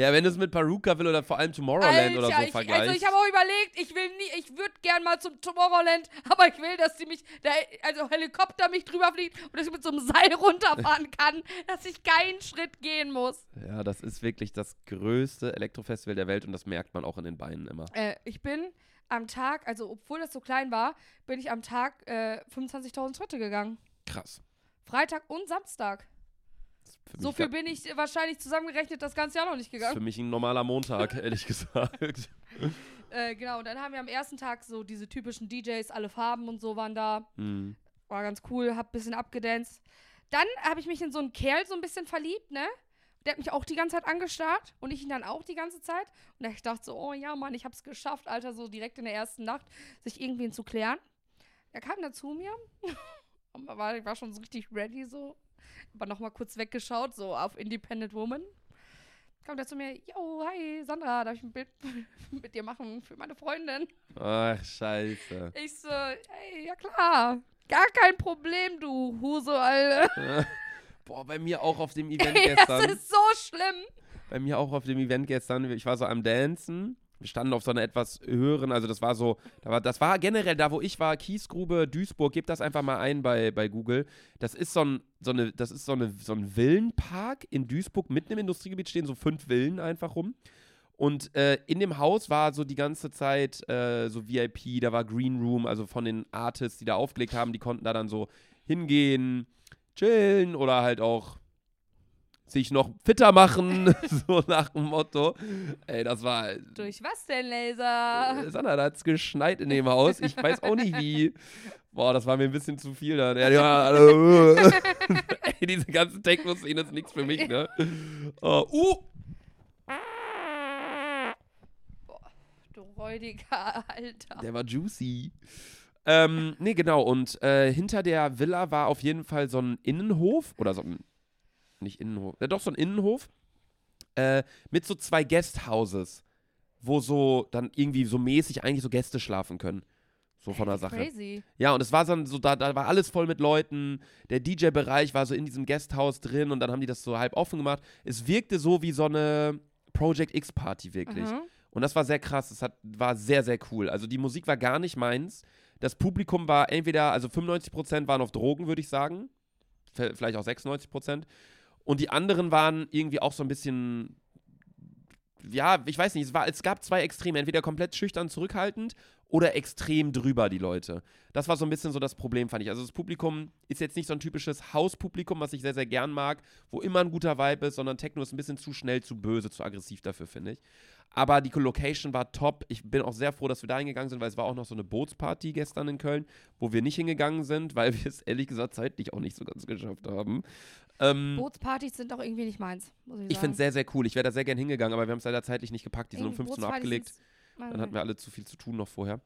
ja wenn du es mit Paruka-Ville oder vor allem Tomorrowland oder so ich, vergleichst. also ich habe auch überlegt, ich will nie, ich würde gern mal zum Tomorrowland, aber ich will, dass die mich, der, also Helikopter mich drüber fliegt und dass ich mit so einem Seil runterfahren *laughs* kann, dass ich keinen Schritt gehen muss. ja, das ist wirklich das größte Elektrofestival der Welt und das merkt man auch in den Beinen immer. Äh, ich bin am Tag, also obwohl das so klein war, bin ich am Tag äh, 25.000 Schritte gegangen. Krass. Freitag und Samstag. So viel bin ich wahrscheinlich zusammengerechnet das ganze Jahr noch nicht das ist für gegangen. mich ein normaler Montag, *laughs* ehrlich gesagt. *laughs* Äh, genau, und dann haben wir am ersten Tag so diese typischen DJs, alle Farben und so waren da. Hm. War ganz cool, hab ein bisschen abgedanced. Dann habe ich mich in so einen Kerl so ein bisschen verliebt, ne? Der hat mich auch die ganze Zeit angestarrt und ich ihn dann auch die ganze Zeit. Und ich dachte so, oh ja, Mann, ich hab's geschafft, Alter, so direkt in der ersten Nacht, sich irgendwen zu klären. Er kam dann zu mir *laughs* war, ich war schon so richtig ready, so. Aber nochmal kurz weggeschaut, so auf Independent Woman. Kam der zu mir, yo, hi, Sandra, darf ich ein Bild *laughs* mit dir machen für meine Freundin? Ach, scheiße. Ich so, ey, ja klar. Gar kein Problem, du Huse, Alter. *laughs* Boah, bei mir auch auf dem Event *laughs* Ey, das gestern. ist so schlimm. bei mir auch auf dem Event gestern, ich war so am Dancen. Wir standen auf so einer etwas höheren, also das war so, da war, das war generell da, wo ich war, Kiesgrube, Duisburg, gebt das einfach mal ein bei, bei Google. Das ist so ein, so eine, das ist so eine, so ein Villenpark in Duisburg, mitten im Industriegebiet stehen so fünf Villen einfach rum. Und äh, in dem Haus war so die ganze Zeit äh, so VIP, da war Green Room, also von den Artists, die da aufgelegt haben, die konnten da dann so hingehen, chillen oder halt auch sich noch fitter machen, *laughs* so nach dem Motto. Ey, das war. Durch was denn, Laser? Sandra, da hat's geschneit in dem Haus. Ich weiß auch nicht wie. Boah, das war mir ein bisschen zu viel dann. Ja, ja. *laughs* Ey, diese ganze Techno-Szene ist nichts für mich, ne? Oh, uh! Du räudiger Alter. Der war juicy. Ähm, nee, genau. Und äh, hinter der Villa war auf jeden Fall so ein Innenhof. Oder so ein. Nicht Innenhof. Ja, doch, so ein Innenhof. Äh, mit so zwei Guesthouses. Wo so dann irgendwie so mäßig eigentlich so Gäste schlafen können. So von der Sache. Crazy. Ja, und es war dann so, da, da war alles voll mit Leuten. Der DJ-Bereich war so in diesem Guesthouse drin und dann haben die das so halb offen gemacht. Es wirkte so wie so eine Project X-Party wirklich. Mhm. Und das war sehr krass. Es hat, war sehr, sehr cool. Also die Musik war gar nicht meins. Das Publikum war entweder, also 95% waren auf Drogen, würde ich sagen. Vielleicht auch 96%. Und die anderen waren irgendwie auch so ein bisschen ja, ich weiß nicht, es, war, es gab zwei Extreme, entweder komplett schüchtern zurückhaltend oder extrem drüber, die Leute. Das war so ein bisschen so das Problem, fand ich. Also das Publikum ist jetzt nicht so ein typisches Hauspublikum, was ich sehr, sehr gern mag, wo immer ein guter Vibe ist, sondern Techno ist ein bisschen zu schnell, zu böse, zu aggressiv dafür, finde ich. Aber die Location war top. Ich bin auch sehr froh, dass wir da hingegangen sind, weil es war auch noch so eine Bootsparty gestern in Köln, wo wir nicht hingegangen sind, *laughs* weil wir es ehrlich gesagt zeitlich auch nicht so ganz geschafft haben. Ähm, Bootspartys sind doch irgendwie nicht meins, muss ich sagen. ich finde es sehr, sehr cool. Ich wäre da sehr gern hingegangen, aber wir haben es leider zeitlich nicht gepackt. Die sind um Irgendwie 15 Uhr abgelegt. Dann hatten wir alle zu viel zu tun noch vorher.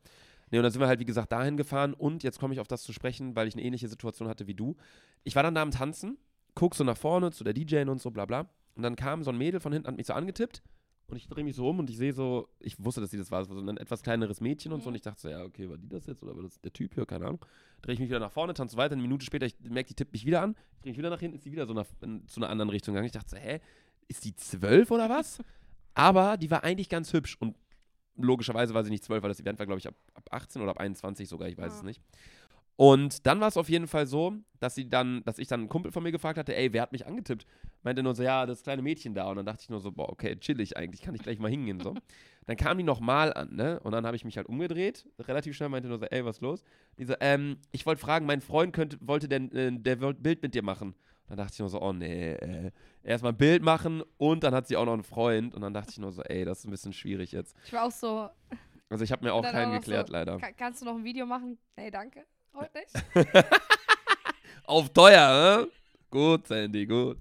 Nee, und dann sind wir halt, wie gesagt, dahin gefahren und jetzt komme ich auf das zu sprechen, weil ich eine ähnliche Situation hatte wie du. Ich war dann da am Tanzen, guck so nach vorne zu der DJ und so, bla bla. Und dann kam so ein Mädel von hinten, hat mich so angetippt und ich drehe mich so um und ich sehe so, ich wusste, dass sie das war, es war so ein etwas kleineres Mädchen und so und ich dachte so, ja, okay, war die das jetzt oder war das der Typ hier, keine Ahnung. Drehe ich mich wieder nach vorne, tanze weiter, eine Minute später, ich merke, die tippt mich wieder an, drehe mich wieder nach hinten, ist sie wieder so nach, in, zu einer anderen Richtung gegangen. Ich dachte so, hä, ist die zwölf oder was? *laughs* Aber die war eigentlich ganz hübsch und logischerweise war sie nicht zwölf, weil das Event war, glaube ich, ab, ab 18 oder ab 21 sogar, ich weiß Ja. es nicht. Und dann war es auf jeden Fall so, dass sie dann, dass ich dann einen Kumpel von mir gefragt hatte, ey, wer hat mich angetippt? Meinte nur so, ja, das kleine Mädchen da. Und dann dachte ich nur so, boah, okay, chillig eigentlich, kann ich gleich mal hingehen. So. *laughs* dann kam die nochmal an, ne? Und dann habe ich mich halt umgedreht, relativ schnell, meinte nur so, ey, was ist los? Die so, ähm, ich wollte fragen, mein Freund könnte, wollte denn, äh, der wollte Bild mit dir machen. Dann dachte ich nur so, oh nee, äh, erstmal ein Bild machen und dann hat sie auch noch einen Freund. Und dann dachte ich nur so, ey, das ist ein bisschen schwierig jetzt. Ich war auch so, Also ich habe mir auch keinen auch geklärt, so, leider. "Ka- kannst du noch ein Video machen? Nee, danke. Heute nicht. *laughs* Auf teuer, hä? Gut, Sandy, gut.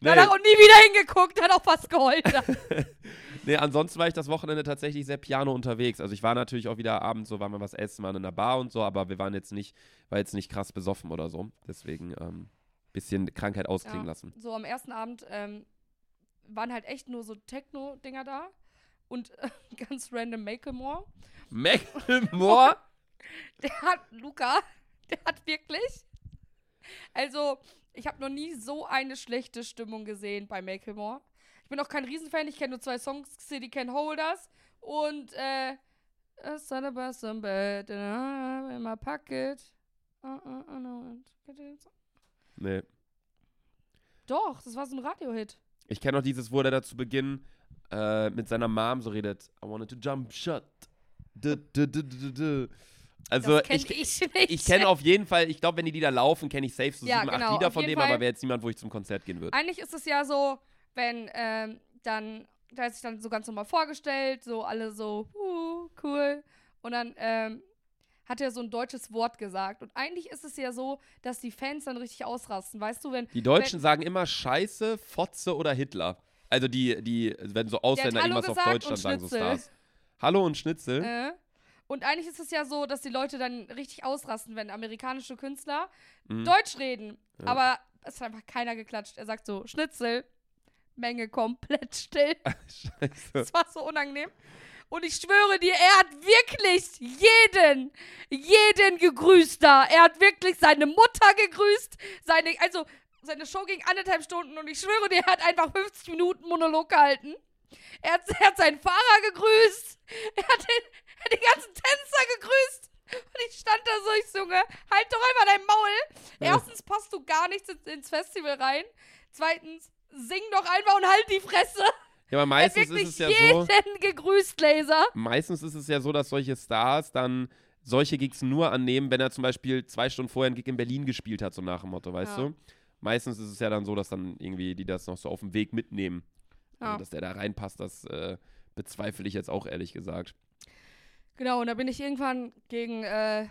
Nee, er auch nie wieder hingeguckt, hat auch fast geheult. *laughs* nee, ansonsten war ich das Wochenende tatsächlich sehr piano unterwegs. Also ich war natürlich auch wieder abends so, waren wir was essen, waren in der Bar und so, aber wir waren jetzt nicht, war jetzt nicht krass besoffen oder so. Deswegen ähm, bisschen Krankheit ausklingen Ja. lassen. so am ersten Abend ähm, waren halt echt nur so Techno-Dinger da und äh, *laughs* ganz random Macklemore. Macklemore? Der hat, Luca, *laughs* der hat wirklich, also ich habe noch nie so eine schlechte Stimmung gesehen bei Macklemore. Ich bin auch kein Riesenfan, ich kenne nur zwei Songs, City Can Hold Us und äh, A Son of Some Bed in my pocket. Uh, uh, no. nee. Doch, das war so ein Radiohit. Ich kenne noch dieses, wo er da zu Beginn äh, mit seiner Mom so redet. I wanted to jump du, du, du, du. Also ich, ich, ich kenne auf jeden Fall, ich glaube, wenn die Lieder laufen, kenne ich safe so Ja, sieben, acht genau, Lieder auf von dem, aber Fall. wäre jetzt niemand, wo ich zum Konzert gehen würde. Eigentlich ist es ja so, wenn ähm, dann, da hat sich dann so ganz normal vorgestellt, so alle so, uh, cool. Und dann ähm, hat er so ein deutsches Wort gesagt. Und eigentlich ist es ja so, dass die Fans dann richtig ausrasten. Weißt du, wenn. Die Deutschen sagen immer Scheiße, Fotze oder Hitler. Also die, die, wenn so Ausländer irgendwas auf gesagt Deutsch dann und sagen, so. Stars. Hallo und Schnitzel. Äh, und eigentlich ist es ja so, dass die Leute dann richtig ausrasten, wenn amerikanische Künstler Mhm. Deutsch reden. Ja. Aber es hat einfach keiner geklatscht. Er sagt so, Schnitzel, Menge komplett still. *laughs* Scheiße. Das war so unangenehm. Und ich schwöre dir, er hat wirklich jeden, jeden gegrüßt da. Er hat wirklich seine Mutter gegrüßt. Seine, also, seine Show ging anderthalb Stunden und ich schwöre dir, er hat einfach 50 Minuten Monolog gehalten. Er hat, er hat seinen Fahrer gegrüßt. Er hat, den, *laughs* die ganzen Tänzer gegrüßt. Und ich stand da so, ich Junge, halt doch einfach dein Maul. Erstens passt du gar nichts ins, Festival rein. Zweitens, sing doch einfach und halt die Fresse. Ja, aber Er meistens wirklich ist es ja jeden so, gegrüßt, Laser. meistens ist es ja so, dass solche Stars dann solche Gigs nur annehmen, wenn er zum Beispiel zwei Stunden vorher einen Gig in Berlin gespielt hat, so nach dem Motto, weißt Ja. du? Meistens ist es ja dann so, dass dann irgendwie die das noch so auf dem Weg mitnehmen. Ja. Also, dass der da reinpasst, das äh, bezweifle ich jetzt auch ehrlich gesagt. Genau, und da bin ich irgendwann gegen äh,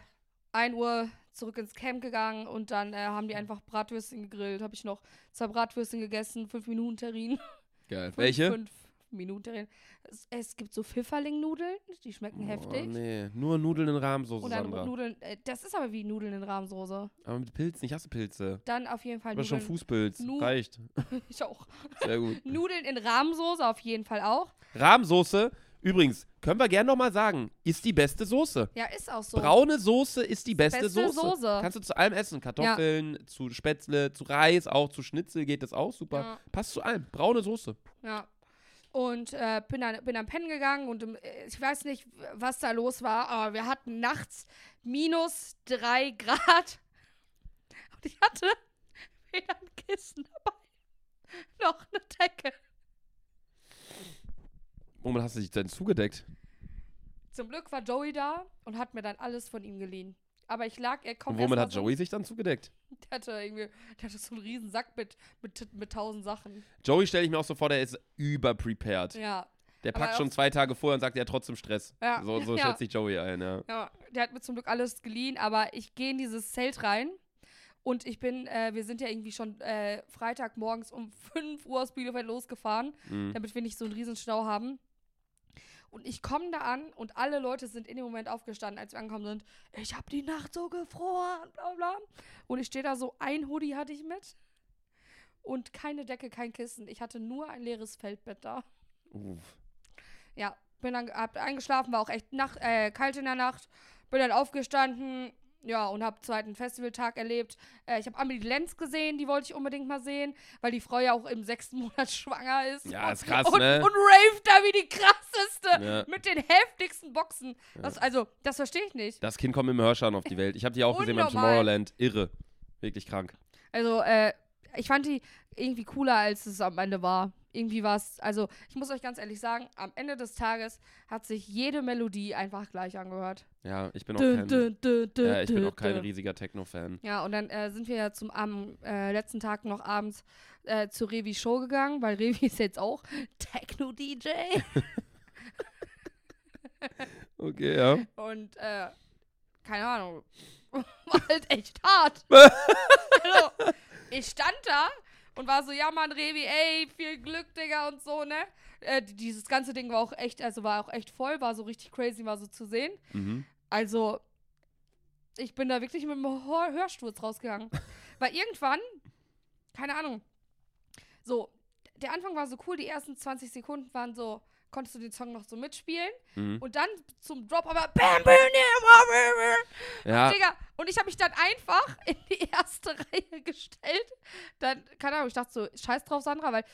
1 Uhr zurück ins Camp gegangen und dann äh, haben die einfach Bratwürstchen gegrillt. Habe ich noch zwei Bratwürstchen gegessen, fünf Minuten Terrin. Geil. Fünf, Welche? Fünf Minuten Terrin. Es, es gibt so Pfifferling-Nudeln, die schmecken heftig. Oh, nee, nur Nudeln in Rahmsoße, Und dann Sandra. Nudeln, äh, das ist aber wie Nudeln in Rahmsoße. Aber mit Pilzen, ich hasse Pilze. Dann auf jeden Fall Aber schon Nudeln. Fußpilz. Nu- Reicht. *laughs* Ich auch. Sehr gut. Nudeln in Rahmsoße auf jeden Fall auch. Rahmsoße, übrigens, können wir gerne nochmal sagen, ist die beste Soße. Ja, ist auch so. Braune Soße ist die beste, Beste Soße. Soße. Kannst du zu allem essen. Kartoffeln, zu Spätzle, zu Reis, auch zu Schnitzel geht das auch super. Ja. Passt zu allem. Braune Soße. Ja. Und äh, bin, dann, bin dann pennen gegangen und im, äh, ich weiß nicht, was da los war, aber wir hatten nachts minus drei Grad. Und ich hatte *laughs* weder ein Kissen dabei noch eine Decke. Womit hast du dich denn zugedeckt? Zum Glück war Joey da und hat mir dann alles von ihm geliehen. Aber ich lag, er kommt Und womit hat Joey sich dann zugedeckt? *laughs* Der hatte irgendwie, der hatte so einen riesen Sack mit, mit, mit tausend Sachen. Joey stelle ich mir auch so vor, der ist überprepared. Ja, Der packt schon zwei Tage vorher und sagt, er hat trotzdem Stress. Ja, So, so ja. schätze ich Joey ein, ja. ja, der hat mir zum Glück alles geliehen, aber ich gehe in dieses Zelt rein und ich bin, äh, wir sind ja irgendwie schon äh, Freitagmorgens um *laughs* 5 Uhr aus Bielefeld losgefahren, Mhm. damit wir nicht so einen riesen Stau haben. Und ich komme da an und alle Leute sind in dem Moment aufgestanden, als wir angekommen sind. Ich habe die Nacht so gefroren, bla bla. Und ich stehe da so, ein Hoodie hatte ich mit und keine Decke, kein Kissen. Ich hatte nur ein leeres Feldbett da. Uff. Ja, bin dann hab eingeschlafen, war auch echt nach, äh, kalt in der Nacht. Bin dann aufgestanden, ja, und hab zweiten Festivaltag erlebt. Äh, ich habe Amelie Lenz gesehen, die wollte ich unbedingt mal sehen, weil die Frau ja auch im sechsten *laughs* Monat schwanger ist. Ja, und, ist krass, und, ne? Und raved da wie die krasseste. Ja. Mit den heftigsten Boxen. Das, also, das verstehe ich nicht. Das Kind kommt mit dem Hörschaden auf die Welt. Ich habe die auch gesehen beim. Tomorrowland. Irre. Wirklich krank. Also, äh, ich fand die irgendwie cooler, als es am Ende war. Irgendwie war es, also, ich muss euch ganz ehrlich sagen, am Ende des Tages hat sich jede Melodie einfach gleich angehört. Ja, ich bin auch Dün, kein, dün, dün, ja, ich bin auch kein riesiger Techno-Fan. Ja, und dann äh, sind wir ja zum am äh, letzten Tag noch abends äh, zu Revi Show gegangen, weil Revi ist jetzt auch *laughs* Techno-DJ. *laughs* Okay, ja. und äh, keine Ahnung, *laughs* war halt echt hart. also, ich stand da und war so, ja Mann, Revi, ey, viel Glück, Digga, und so, ne? Äh, die- dieses ganze Ding war auch echt, also war auch echt voll, war so richtig crazy, war so zu sehen. Mhm. Also, ich bin da wirklich mit dem Hör Hörsturz rausgegangen. *laughs* Weil irgendwann, keine Ahnung, so, der Anfang war so cool, die ersten 20 Sekunden waren so, konntest du den Song noch so mitspielen. Mhm. Und dann zum Drop aber bam, bam, bam, bam, Ja, Digga. Und ich habe mich dann einfach *laughs* in die erste Reihe gestellt. Dann, keine Ahnung, ich dachte so, scheiß drauf, Sandra, weil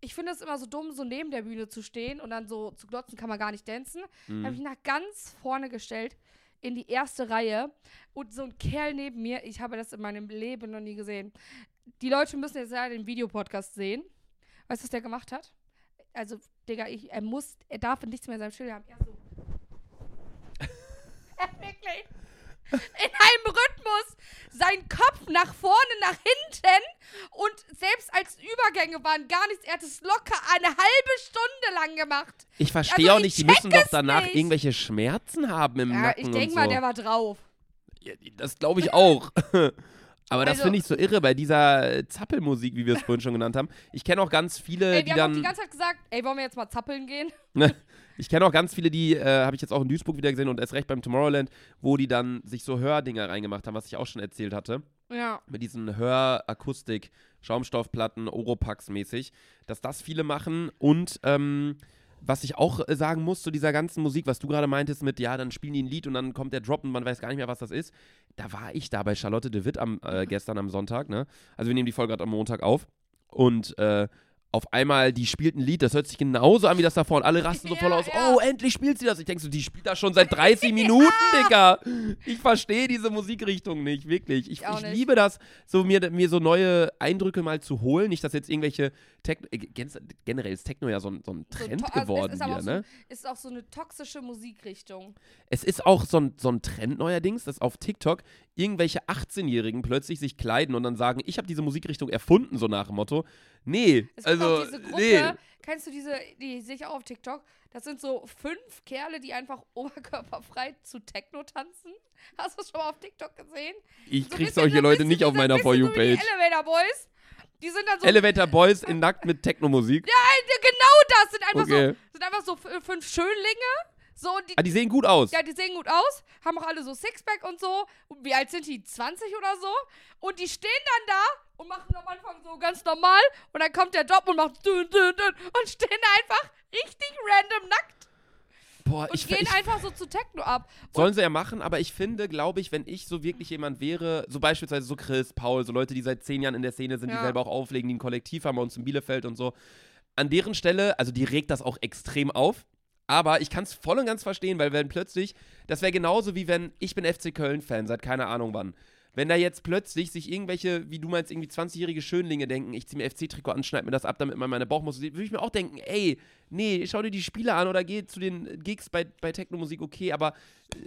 ich finde es immer so dumm, so neben der Bühne zu stehen und dann so zu glotzen kann man gar nicht dancen. mhm. Habe ich nach ganz vorne gestellt, in die erste Reihe. Und so ein Kerl neben mir, ich habe das in meinem Leben noch nie gesehen. Die Leute müssen jetzt ja den Videopodcast sehen. Weißt du, was der gemacht hat? Also, Digga, ich, er muss, er darf nichts mehr in seinem Schild haben. Er so. *laughs* er wirklich. In einem Rhythmus seinen Kopf nach vorne, nach hinten und selbst als Übergänge waren gar nichts. Er hat es locker eine halbe Stunde lang gemacht. ich verstehe also auch nicht, ich die müssen doch danach nicht. irgendwelche Schmerzen haben im Ja, Nacken ich denke so. mal, der war drauf. Ja, das glaube ich *laughs* auch. *laughs* Aber das Also- finde ich so irre bei dieser Zappelmusik, wie wir es vorhin schon genannt haben. Ich kenne auch ganz viele, Ey, die haben auch die dann. ganze Zeit gesagt, ey, wollen wir jetzt mal zappeln gehen? Ich kenne auch ganz viele, die äh, habe ich jetzt auch in Duisburg wieder gesehen und erst recht beim Tomorrowland, wo die dann sich so Hördinger reingemacht haben, was ich auch schon erzählt hatte. Ja. Mit diesen Hörakustik, Schaumstoffplatten, Oropax mäßig, dass das viele machen und ähm, was ich auch äh, sagen muss zu dieser ganzen Musik, was du gerade meintest mit, ja, dann spielen die ein Lied und dann kommt der Drop und man weiß gar nicht mehr, was das ist. Da war ich da bei Charlotte de Witt am, äh, gestern am Sonntag, ne? Also wir nehmen die Folge gerade am Montag auf und äh, auf einmal, die spielt ein Lied, das hört sich genauso an wie das davor und alle rasten so voll aus, oh, endlich spielt sie das. Ich denke so, die spielt das schon seit 30 *laughs* Minuten, Digga. Ich verstehe diese Musikrichtung nicht, wirklich. Ich, Ich ich nicht. liebe das, so mir, mir so neue Eindrücke mal zu holen. Nicht, dass jetzt irgendwelche Techno, äh, gen- generell ist Techno ja so ein, so ein So Trend to- also geworden es ist aber wieder, auch so, ne? Ist auch so eine toxische Musikrichtung. Es ist auch so ein, so ein Trend neuerdings, dass auf TikTok irgendwelche 18-Jährigen plötzlich sich kleiden und dann sagen, ich habe diese Musikrichtung erfunden, so nach dem Motto. Nee, gibt also, diese Gruppe, nee. kennst du diese, die sehe ich auch auf TikTok, das sind so fünf Kerle, die einfach *laughs* oberkörperfrei zu Techno tanzen. Hast du das schon mal auf TikTok gesehen? Ich So krieg solche Leute bisschen nicht auf meiner For bisschen You so. Elevator Boys. Die sind dann so Elevator Boys in *laughs* nackt mit Techno-Musik. Ja, genau das sind einfach Okay. so sind einfach so f- fünf Schönlinge. So die, Ah, die sehen gut aus. ja, die sehen gut aus, haben auch alle so Sixpack und so. Und wie alt sind die? 20 oder so? Und die stehen dann da und machen am Anfang so ganz normal und dann kommt der Job und macht dün, dün, dün und *laughs* stehen da einfach richtig random nackt Boah, und ich, gehen ich, einfach so zu Techno ab. Sollen sie ja machen, aber ich finde, glaube ich, wenn ich so wirklich jemand wäre, so beispielsweise so Chris, Paul, so Leute, die seit zehn Jahren in der Szene sind, die Ja. selber auch auflegen, die ein Kollektiv haben bei uns in Bielefeld und so, an deren Stelle, also die regt das auch extrem auf. Aber ich kann es voll und ganz verstehen, weil wenn plötzlich, das wäre genauso wie wenn ich bin FC Köln-Fan seit keine Ahnung wann. Wenn da jetzt plötzlich sich irgendwelche, wie du meinst, irgendwie 20-jährige Schönlinge denken, ich ziehe mir FC-Trikot an, schneide mir das ab, damit man meine Bauchmuskel sieht, würde ich mir auch denken, ey, nee, schau dir die Spiele an oder geh zu den Gigs bei, bei Techno-Musik, okay, aber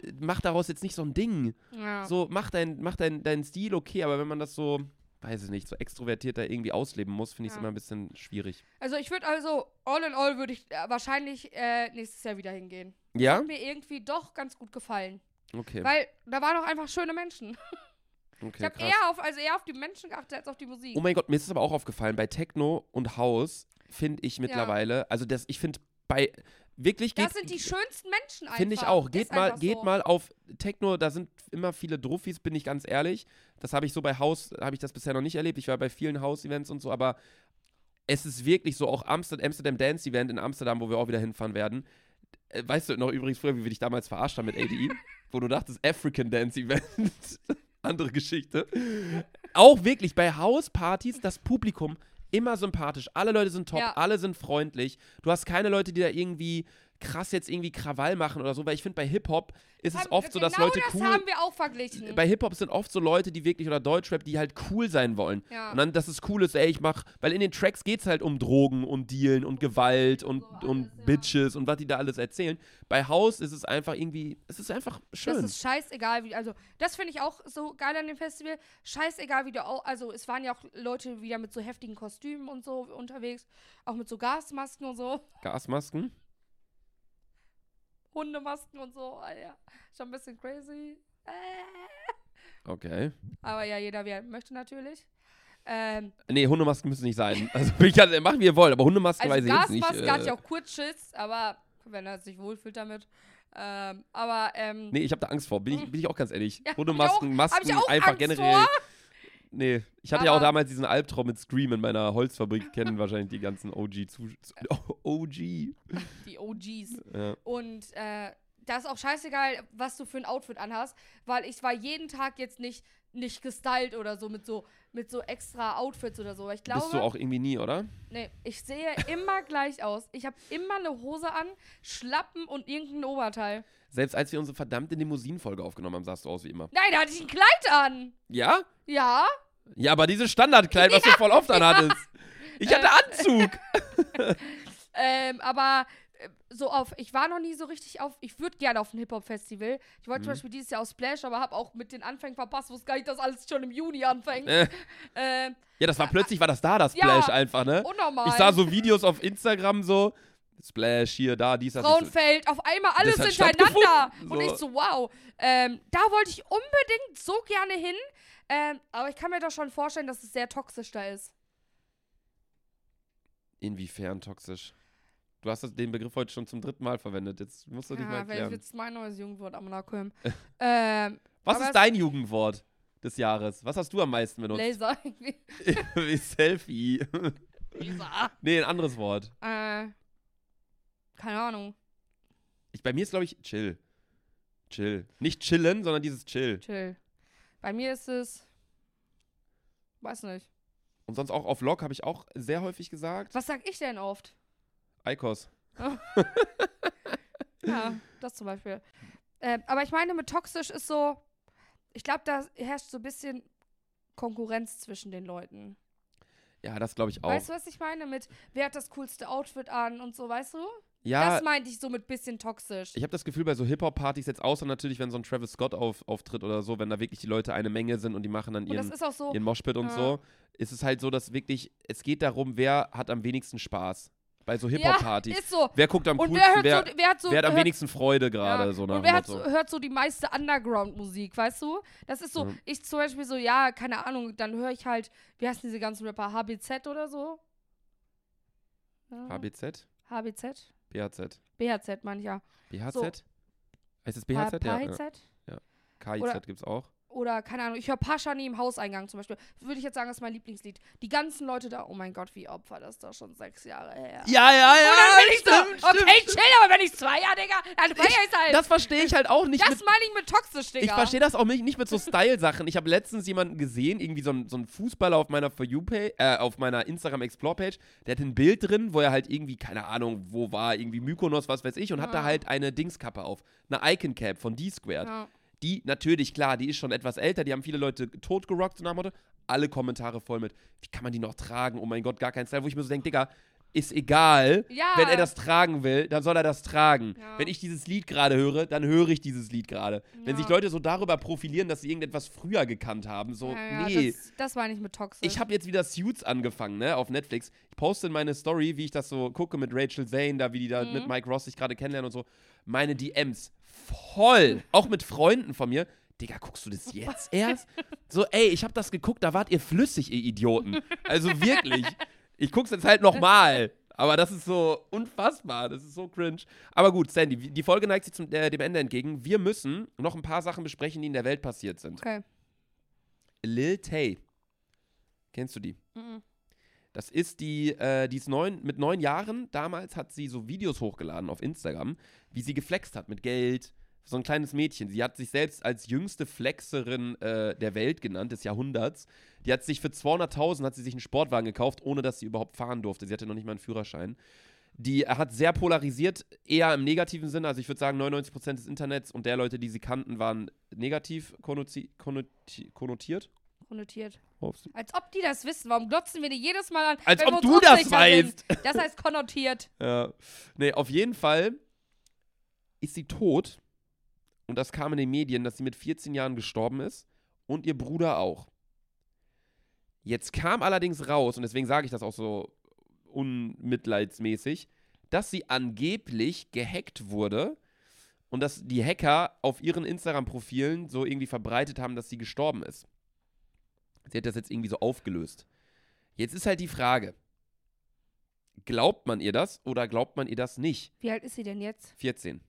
äh, mach daraus jetzt nicht so ein Ding. Ja. So, mach deinen mach dein, dein Stil okay, aber wenn man das so, weiß ich nicht, so extrovertiert da irgendwie ausleben muss, finde ich es Ja. immer ein bisschen schwierig. Also ich würde also, all in all würde ich äh, wahrscheinlich äh, nächstes Jahr wieder hingehen. Ja? Hat mir irgendwie doch ganz gut gefallen. Okay. Weil da waren auch einfach schöne Menschen. *laughs* okay ich habe eher auf, also eher auf die Menschen geachtet als auf die Musik. Oh mein Gott, mir ist es aber auch aufgefallen, bei Techno und House finde ich mittlerweile, also das, ich finde bei, wirklich geht das sind die schönsten Menschen einfach. Finde ich auch. Geht Ist mal, geht so. mal auf Techno, da sind immer viele Druffis, bin ich ganz ehrlich. Das habe ich so bei Haus, habe ich das bisher noch nicht erlebt. Ich war bei vielen House-Events und so, aber es ist wirklich so, auch Amsterdam, Amsterdam Dance Event in Amsterdam, wo wir auch wieder hinfahren werden. Äh, Weißt du noch übrigens früher, wie wir dich damals verarscht haben mit ADE? *laughs* wo du dachtest, African Dance Event. Andere Geschichte. Auch wirklich bei Hauspartys das Publikum immer sympathisch. Alle Leute sind top, Ja. alle sind freundlich. Du hast keine Leute, die da irgendwie krass jetzt irgendwie Krawall machen oder so, weil ich finde, bei Hip-Hop ist es oft so, dass genau Leute das cool. haben wir auch verglichen. Bei Hip-Hop sind oft so Leute, die wirklich, oder Deutschrap, die halt cool sein wollen. Ja. Und dann, dass es cool ist, ey, ich mach, weil in den Tracks geht es halt um Drogen und Dealen und Gewalt und, und Bitches und was die da alles erzählen. Bei House ist es einfach irgendwie, es ist einfach schön. Das ist scheißegal, wie, also das finde ich auch so geil an dem Festival. Scheißegal, wie du auch, also es waren ja auch Leute wieder mit so heftigen Kostümen und so unterwegs, auch mit so Gasmasken und so, Gasmasken? Hundemasken und so, ah, ja, schon ein bisschen crazy. Äh. Okay. Aber ja, jeder wie er möchte natürlich. Ähm, Nee, Hundemasken müssen nicht sein. *laughs* Also ich kann, machen wie ihr wollt, aber Hundemasken also weiß ich jetzt nicht. Gasmaske hatte ich Äh, auch kurz Schiss, aber wenn er sich wohlfühlt damit. Ähm, aber ähm, nee, ich habe da Angst vor, bin ich, bin ich auch ganz ehrlich. *laughs* Ja, Hundemasken, Masken, einfach Angst generell. vor. Nee, ich hatte ja auch Aber- damals diesen Albtraum mit Scream in meiner Holzfabrik, kennen *laughs* wahrscheinlich die ganzen OG zu *laughs* OG. die OGs. Ja. Und äh, da ist auch scheißegal, was du für ein Outfit anhast, weil ich war jeden Tag jetzt nicht, nicht gestylt oder so mit so mit so extra Outfits oder so. Ich glaube, Bist du auch irgendwie nie, oder? nee, ich sehe immer *laughs* gleich aus. Ich habe immer eine Hose an, Schlappen und irgendein Oberteil. Selbst als wir unsere verdammte Limousinen-Folge aufgenommen haben, sahst du aus wie immer. Nein, da hatte ich ein Kleid an. Ja? Ja. Ja, aber dieses Standardkleid, was du *laughs* voll oft anhattest. Ich hatte Anzug. *laughs* Ähm, aber äh, so auf, ich war noch nie so richtig auf, ich würde gerne auf ein Hip-Hop-Festival. Ich wollte Mhm. zum Beispiel dieses Jahr auf Splash, aber habe auch mit den Anfängen verpasst, wusste gar nicht, dass alles schon im Juni anfängt. Äh, *laughs* Ähm, ja, das war plötzlich, war das da, das Ja, Splash einfach, ne? unnormal. Ich sah so Videos auf Instagram so, Splash hier, da, dies, das. Ich so, Frauenfeld, auf einmal alles hintereinander. stattgefunden. Und So. ich so, wow. Ähm, da wollte ich unbedingt so gerne hin. Ähm, aber ich kann mir doch schon vorstellen, dass es sehr toxisch da ist. Inwiefern toxisch? Du hast den Begriff heute schon zum dritten Mal verwendet. Jetzt musst du dich mal Ja, weil erklären. jetzt mein neues Jugendwort am Nachkommen. *laughs* ähm, Was ist dein Jugendwort des Jahres? Was hast du am meisten benutzt? Laser. Wie *laughs* Selfie. Laser. nee, ein anderes Wort. äh, keine Ahnung. Ich, bei mir ist, glaube ich, chill. Chill. Nicht chillen, sondern dieses chill. Chill. Bei mir ist es. Weiß nicht. Und sonst auch auf Log habe ich auch sehr häufig gesagt. Was sag ich denn oft? Eikos. *laughs* Ja, das zum Beispiel. Ähm, aber ich meine, mit toxisch ist so. Ich glaube, da herrscht so ein bisschen Konkurrenz zwischen den Leuten. Ja, das glaube ich auch. Weißt du, was ich meine? Mit, wer hat das coolste Outfit an und so, weißt du? ja, Das meinte ich so mit bisschen toxisch. ich habe das Gefühl, bei so Hip-Hop-Partys jetzt, außer natürlich, wenn so ein Travis Scott auf, auftritt oder so, wenn da wirklich die Leute eine Menge sind und die machen dann ihren, so. ihren Moshpit und Ja. so, ist es halt so, dass wirklich, es geht darum, wer hat am wenigsten Spaß. Bei so Ja, Hip-Hop-Partys. ist so. wer guckt am Und coolsten, wer so, wer hat so, wer hat am hört, wenigsten Freude gerade, ja. so Und wer hat so, hört so die meiste Underground-Musik, weißt du? Das ist so, Ja. ich zum Beispiel so, ja, keine Ahnung, dann höre ich halt, wie heißen diese ganzen Rapper, HBZ oder so? Ja. HBZ? HBZ? BHZ. BHZ, ja. BHZ? Heißt es BHZ? Ja, ja. KIZ gibt's auch. Oder, keine Ahnung, ich höre Paschani im Hauseingang zum Beispiel. Würde ich jetzt sagen, das ist mein Lieblingslied. Die ganzen Leute da, oh mein Gott, wie Opfer, das ist doch schon sechs Jahre her. Ja, ja, Und dann bin ich stimmt, so, okay, chill, aber wenn ich zwei Jahre, Digga, dann feier ich's halt. Das verstehe ich halt auch nicht das meine ich mit toxisch, Digga. Ich verstehe das auch nicht, nicht mit so Style-Sachen. Ich habe letztens jemanden gesehen, irgendwie so ein, so ein Fußballer auf meiner For You Page, äh, auf meiner Instagram Explore Page, der hat ein Bild drin, wo er halt irgendwie, keine Ahnung, wo war, irgendwie Mykonos, was weiß ich, und hat da halt eine Dingskappe auf. Eine Icon Cap von D-Squared. Ja. Die, natürlich, klar, die ist schon etwas älter, die haben viele Leute totgerockt, so nach Motto. Alle Kommentare voll mit, wie kann man die noch tragen? Oh mein Gott, gar kein Style. Wo ich mir so denke, Digga, ist egal. Ja. Wenn er das tragen will, dann soll er das tragen. Ja. Wenn ich dieses Lied gerade höre, dann höre ich dieses Lied gerade. Wenn Ja. sich Leute so darüber profilieren, dass sie irgendetwas früher gekannt haben, so, nee. Das, das war nicht mit toxisch. Ich habe jetzt wieder Suits angefangen, ne, auf Netflix. Ich poste in meine Story, wie ich das so gucke mit Rachel Zane, da wie die da Mhm. mit Mike Ross sich gerade kennenlernen und so. Meine DMs voll, auch mit Freunden von mir. Digga, guckst du das jetzt *laughs* erst? So, ey, ich habe das geguckt, da wart ihr flüssig, ihr Idioten. Also wirklich. Ich guck's jetzt halt nochmal. Aber das ist so unfassbar. Das ist so cringe. Aber gut, Sandy, die Folge neigt sich zum, äh, dem Ende entgegen. Wir müssen noch ein paar Sachen besprechen, die in der Welt passiert sind. Okay. Lil Tay. Kennst du die? Mhm. Das ist die, äh, die ist neun, mit neun Jahren. Damals hat sie so Videos hochgeladen auf Instagram, wie sie geflext hat mit Geld. So ein kleines Mädchen. Sie hat sich selbst als jüngste Flexerin äh, der Welt genannt, des Jahrhunderts. Die hat sich für 200.000 hat sie sich einen Sportwagen gekauft, ohne dass sie überhaupt fahren durfte. Sie hatte noch nicht mal einen Führerschein. Die hat sehr polarisiert, eher im negativen Sinne. Also ich würde sagen, 99% des Internets und der Leute, die sie kannten, waren negativ konnoti konnoti konnotiert. Konnotiert. Als ob die das wissen. Warum glotzen wir die jedes Mal an? Als ob du das weißt. Sind? Das heißt konnotiert. *laughs* Ja. Nee, auf jeden Fall ist sie tot. Und das kam in den Medien, dass sie mit 14 Jahren gestorben ist. Und ihr Bruder auch. Jetzt kam allerdings raus, und deswegen sage ich das auch so unmitleidsmäßig, dass sie angeblich gehackt wurde und dass die Hacker auf ihren Instagram-Profilen so irgendwie verbreitet haben, dass sie gestorben ist. Sie hat das jetzt irgendwie so aufgelöst. Jetzt ist halt die Frage, glaubt man ihr das oder glaubt man ihr das nicht? Wie alt ist sie denn jetzt? 14.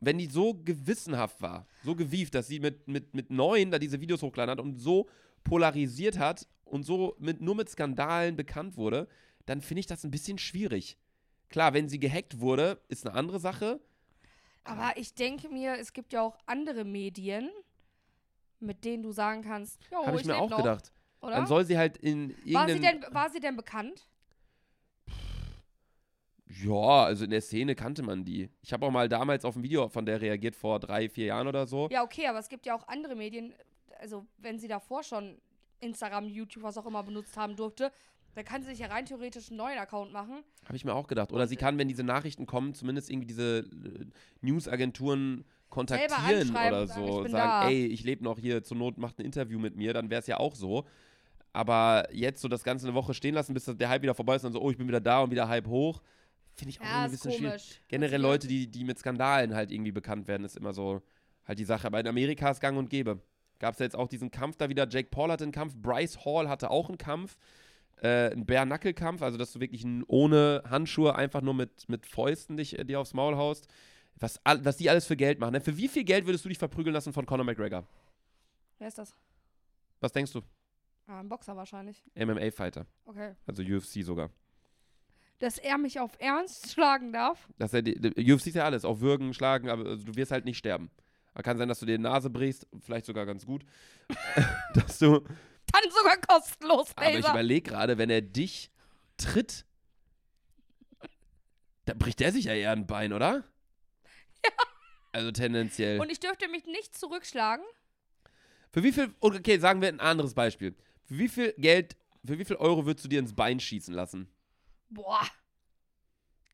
Wenn die so gewissenhaft war, so gewieft, dass sie mit, mit, mit neun da diese Videos hochgeladen hat und so polarisiert hat und so mit, nur mit Skandalen bekannt wurde, dann finde ich das ein bisschen schwierig. Klar, wenn sie gehackt wurde, ist eine andere Sache. Aber ich denke mir, es gibt ja auch andere Medien, mit denen du sagen kannst, jo, Habe ich mir leb auch noch, gedacht. Oder? Dann soll sie halt in war, sie denn, war sie denn bekannt? Ja, also in der Szene kannte man die. Ich habe auch mal damals auf ein Video von der reagiert, vor drei, vier Jahren oder so. Ja, okay, aber es gibt ja auch andere Medien, also wenn sie davor schon Instagram, YouTube, was auch immer benutzt haben durfte, dann kann sie sich ja rein theoretisch einen neuen Account machen. Habe ich mir auch gedacht. Oder sie kann, wenn diese Nachrichten kommen, zumindest irgendwie diese äh, Newsagenturen kontaktieren oder sagen, so. Sagen, da. ey, ich lebe noch hier, zur Not macht ein Interview mit mir, dann wäre es ja auch so. Aber jetzt so das Ganze eine Woche stehen lassen, bis der Hype wieder vorbei ist und dann so, oh, ich bin wieder da und wieder Hype hoch, finde ich auch Ja, ein bisschen schwierig. Generell Leute, die, die mit Skandalen halt irgendwie bekannt werden, ist immer so halt die Sache. Aber in Amerika ist gang und gäbe. Gab es ja jetzt auch diesen Kampf da wieder. Jake Paul hatte einen Kampf, Bryce Hall hatte auch einen Kampf. Äh, ein Bare-Knuckle-Kampf, also dass du wirklich ohne Handschuhe einfach nur mit, mit Fäusten dich äh, dir aufs Maul haust. Was, was die alles für Geld machen. Ne? Für wie viel Geld würdest du dich verprügeln lassen von Conor McGregor? Wer ist das? Was denkst du? Ah, ein Boxer wahrscheinlich. MMA-Fighter. Okay. Also UFC sogar. Dass er mich auf Ernst *laughs* schlagen darf? Dass er die, die, UFC ist ja alles, auch würgen, schlagen, aber also du wirst halt nicht sterben. Kann sein, dass du dir die Nase brichst, vielleicht sogar ganz gut. *laughs* dass du. Dann sogar kostenlos, Aber ich Laser. überlege gerade, wenn er dich tritt, da bricht er sich ja eher ein Bein, oder? Ja. Also tendenziell. Und ich dürfte mich nicht zurückschlagen. für wie viel, okay, sagen wir ein anderes Beispiel. Für wie viel Geld, für wie viel Euro würdest du dir ins Bein schießen lassen? Boah.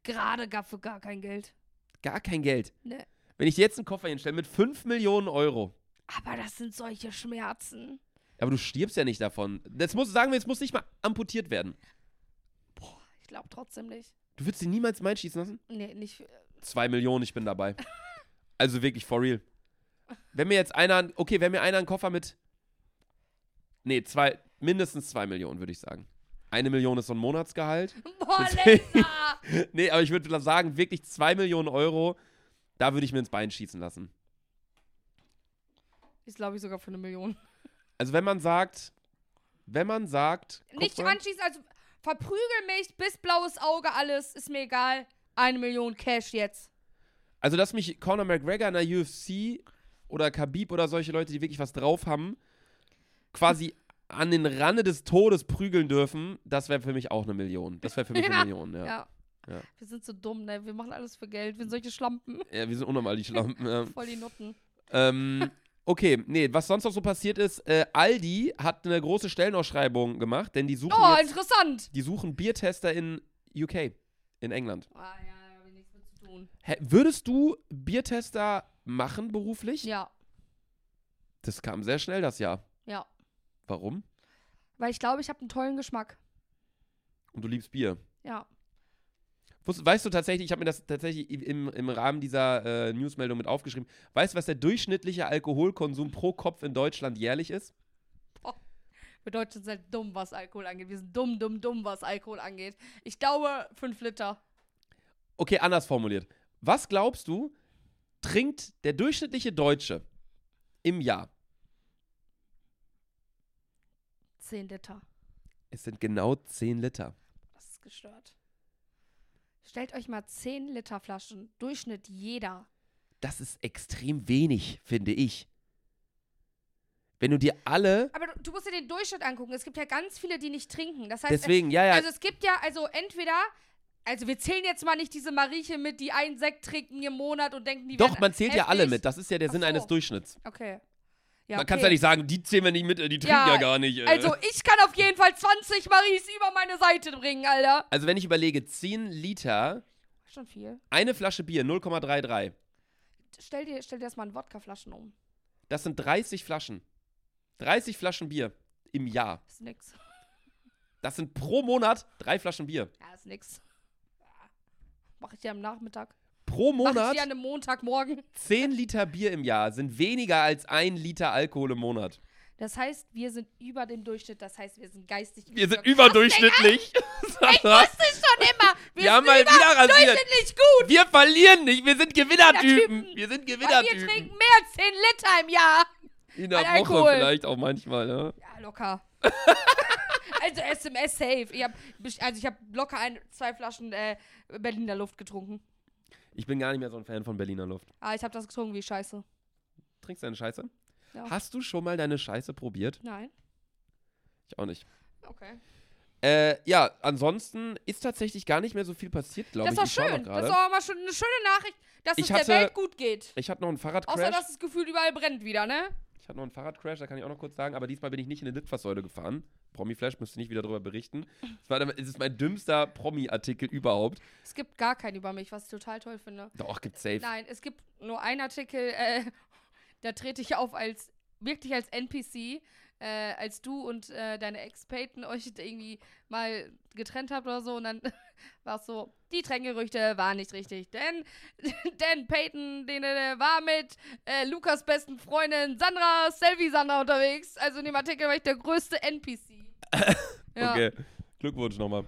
Gerade gar für gar kein Geld. Gar kein Geld. Ne. Wenn ich dir jetzt einen Koffer hinstelle mit 5 Millionen Euro, Aber das sind solche Schmerzen. aber du stirbst ja nicht davon. Das muss, sagen wir, es muss nicht mal amputiert werden. Boah, ich glaube trotzdem nicht. Du würdest dir niemals ins Bein schießen lassen? Nee, nicht. 2 Millionen, ich bin dabei. Also wirklich, for real. Wenn mir jetzt einer, okay, wenn mir einer einen Koffer mit, nee, zwei, mindestens 2 Millionen, würde ich sagen. Eine Million ist so ein Monatsgehalt. *laughs* Boah, Deswegen- *laughs* nee, aber ich würde sagen, wirklich 2 Millionen Euro, da würde ich mir ins Bein schießen lassen. Ist, glaube ich, sogar für eine Million. Also wenn man sagt, wenn man sagt, Nicht mal, anschließen, also verprügel mich bis blaues Auge, alles, ist mir egal. Eine Million Cash jetzt. also dass mich Conor McGregor in der UFC oder Khabib oder solche Leute, die wirklich was drauf haben, quasi an den Rande des Todes prügeln dürfen, das wäre für mich auch eine Million. Das wäre für mich *laughs* Ja, eine Million, ja. Ja. Ja. Wir sind so dumm, ne? Wir machen alles für Geld. Wir sind solche Schlampen. Ja, wir sind unnormal die Schlampen. Ja. *laughs* Voll die Nutten. Ähm, okay, nee, was sonst noch so passiert ist, äh, Aldi hat eine große Stellenausschreibung gemacht, denn die suchen, Oh, jetzt, interessant. die suchen Biertester in UK, in England. Ah, ja, da habe ich nichts mit zu tun. Würdest du Biertester machen beruflich? Ja, Das kam sehr schnell das Jahr. ja. Warum? Weil ich glaube, ich habe einen tollen Geschmack. Und du liebst Bier. Ja. Weißt du tatsächlich, ich habe mir das tatsächlich im, im Rahmen dieser äh, Newsmeldung mit aufgeschrieben. Weißt du, was der durchschnittliche Alkoholkonsum pro Kopf in Deutschland jährlich ist? Wir Deutschen sind dumm, was Alkohol angeht. Wir sind dumm, dumm, dumm, was Alkohol angeht. Ich glaube, 5 Liter. Okay, anders formuliert. Was glaubst du, trinkt der durchschnittliche Deutsche im Jahr? 10 Liter. Es sind genau 10 Liter. Das ist gestört. Stellt euch mal 10 Liter Flaschen. Durchschnitt jeder. Das ist extrem wenig, finde ich. Wenn du dir alle. Aber du, du musst dir den Durchschnitt angucken. Es gibt ja ganz viele, die nicht trinken. Das heißt, Deswegen, ja, ja. also es gibt ja, also entweder, also wir zählen jetzt mal nicht diese Marieche mit, die einen Sekt trinken im Monat und denken, die Doch, man zählt ja alle mit. Das ist ja der Ach Sinn so. eines Durchschnitts. Okay. Ja, Man okay. kann ja nicht sagen, die zählen wir nicht mit, die trinken Ja, ja, gar nicht. äh. Also ich kann auf jeden Fall 20 Maries über meine Seite bringen, Alter. also, wenn ich überlege, 10 Liter, Schon viel. eine Flasche Bier, 0,33. Stell dir, stell dir das mal in Wodkaflaschen um. Das sind 30 Flaschen. 30 Flaschen Bier im Jahr. Ist nix. Das sind pro Monat drei Flaschen Bier. Ja, ist nix. Ja. Mach ich dir am Nachmittag. Pro Mach ich Monat dir an einem Montagmorgen. *laughs* 10 Liter Bier im Jahr sind weniger als ein Liter Alkohol im Monat. Das heißt, wir sind über dem Durchschnitt. Das heißt, wir sind geistig. Wir sind überdurchschnittlich. *laughs* Ich wusste schon immer. Wir Wir haben mal wieder rasiert. gut. Wir verlieren nicht, wir sind Gewinnertypen. Typen. Wir sind Weil wir Gewinnertypen. trinken mehr als 10 Liter im Jahr. In der Woche Alkohol. vielleicht auch manchmal, ja. Ja, locker. *laughs* also SMS safe. Ich hab, also ich habe locker ein, zwei Flaschen äh, Berliner Luft getrunken. Ich bin gar nicht mehr so ein Fan von Berliner Luft. Aber ich habe das getrunken wie Scheiße. Trinkst du deine Scheiße? Ja. Hast du schon mal deine Scheiße probiert? Nein. Ich auch nicht. Okay. Äh, ja, ansonsten ist tatsächlich gar nicht mehr so viel passiert, glaube Das ich. ist Ich doch schau schön. Das auch mal schon eine schöne Nachricht, dass Ich es hatte- der Welt gut geht. Ich hatte noch einen Außer, Fahrradcrash. dass es gefühlt überall brennt wieder, ne? Ich hatte noch einen Fahrradcrash, da kann ich auch noch kurz sagen, aber diesmal bin ich nicht in eine Litfaßsäule gefahren. Promi-Flash müsste nicht wieder darüber berichten. Es, war, es ist mein dümmster Promi-Artikel überhaupt. Es gibt gar keinen über mich, was ich total toll finde. Doch, gibt's safe. Nein, es gibt nur einen Artikel, äh, *laughs* da trete ich auf als, wirklich als NPC, äh, als du und äh, deine Ex-Peyton euch irgendwie mal getrennt habt oder so und dann *laughs* war es so, die Trenngerüchte waren nicht richtig, denn, *laughs* denn Peyton, den äh, war mit äh, Lukas besten Freundin Sandra, Selvi Sandra unterwegs, also in dem Artikel war ich der größte NPC. *laughs* ja. Okay, Glückwunsch nochmal.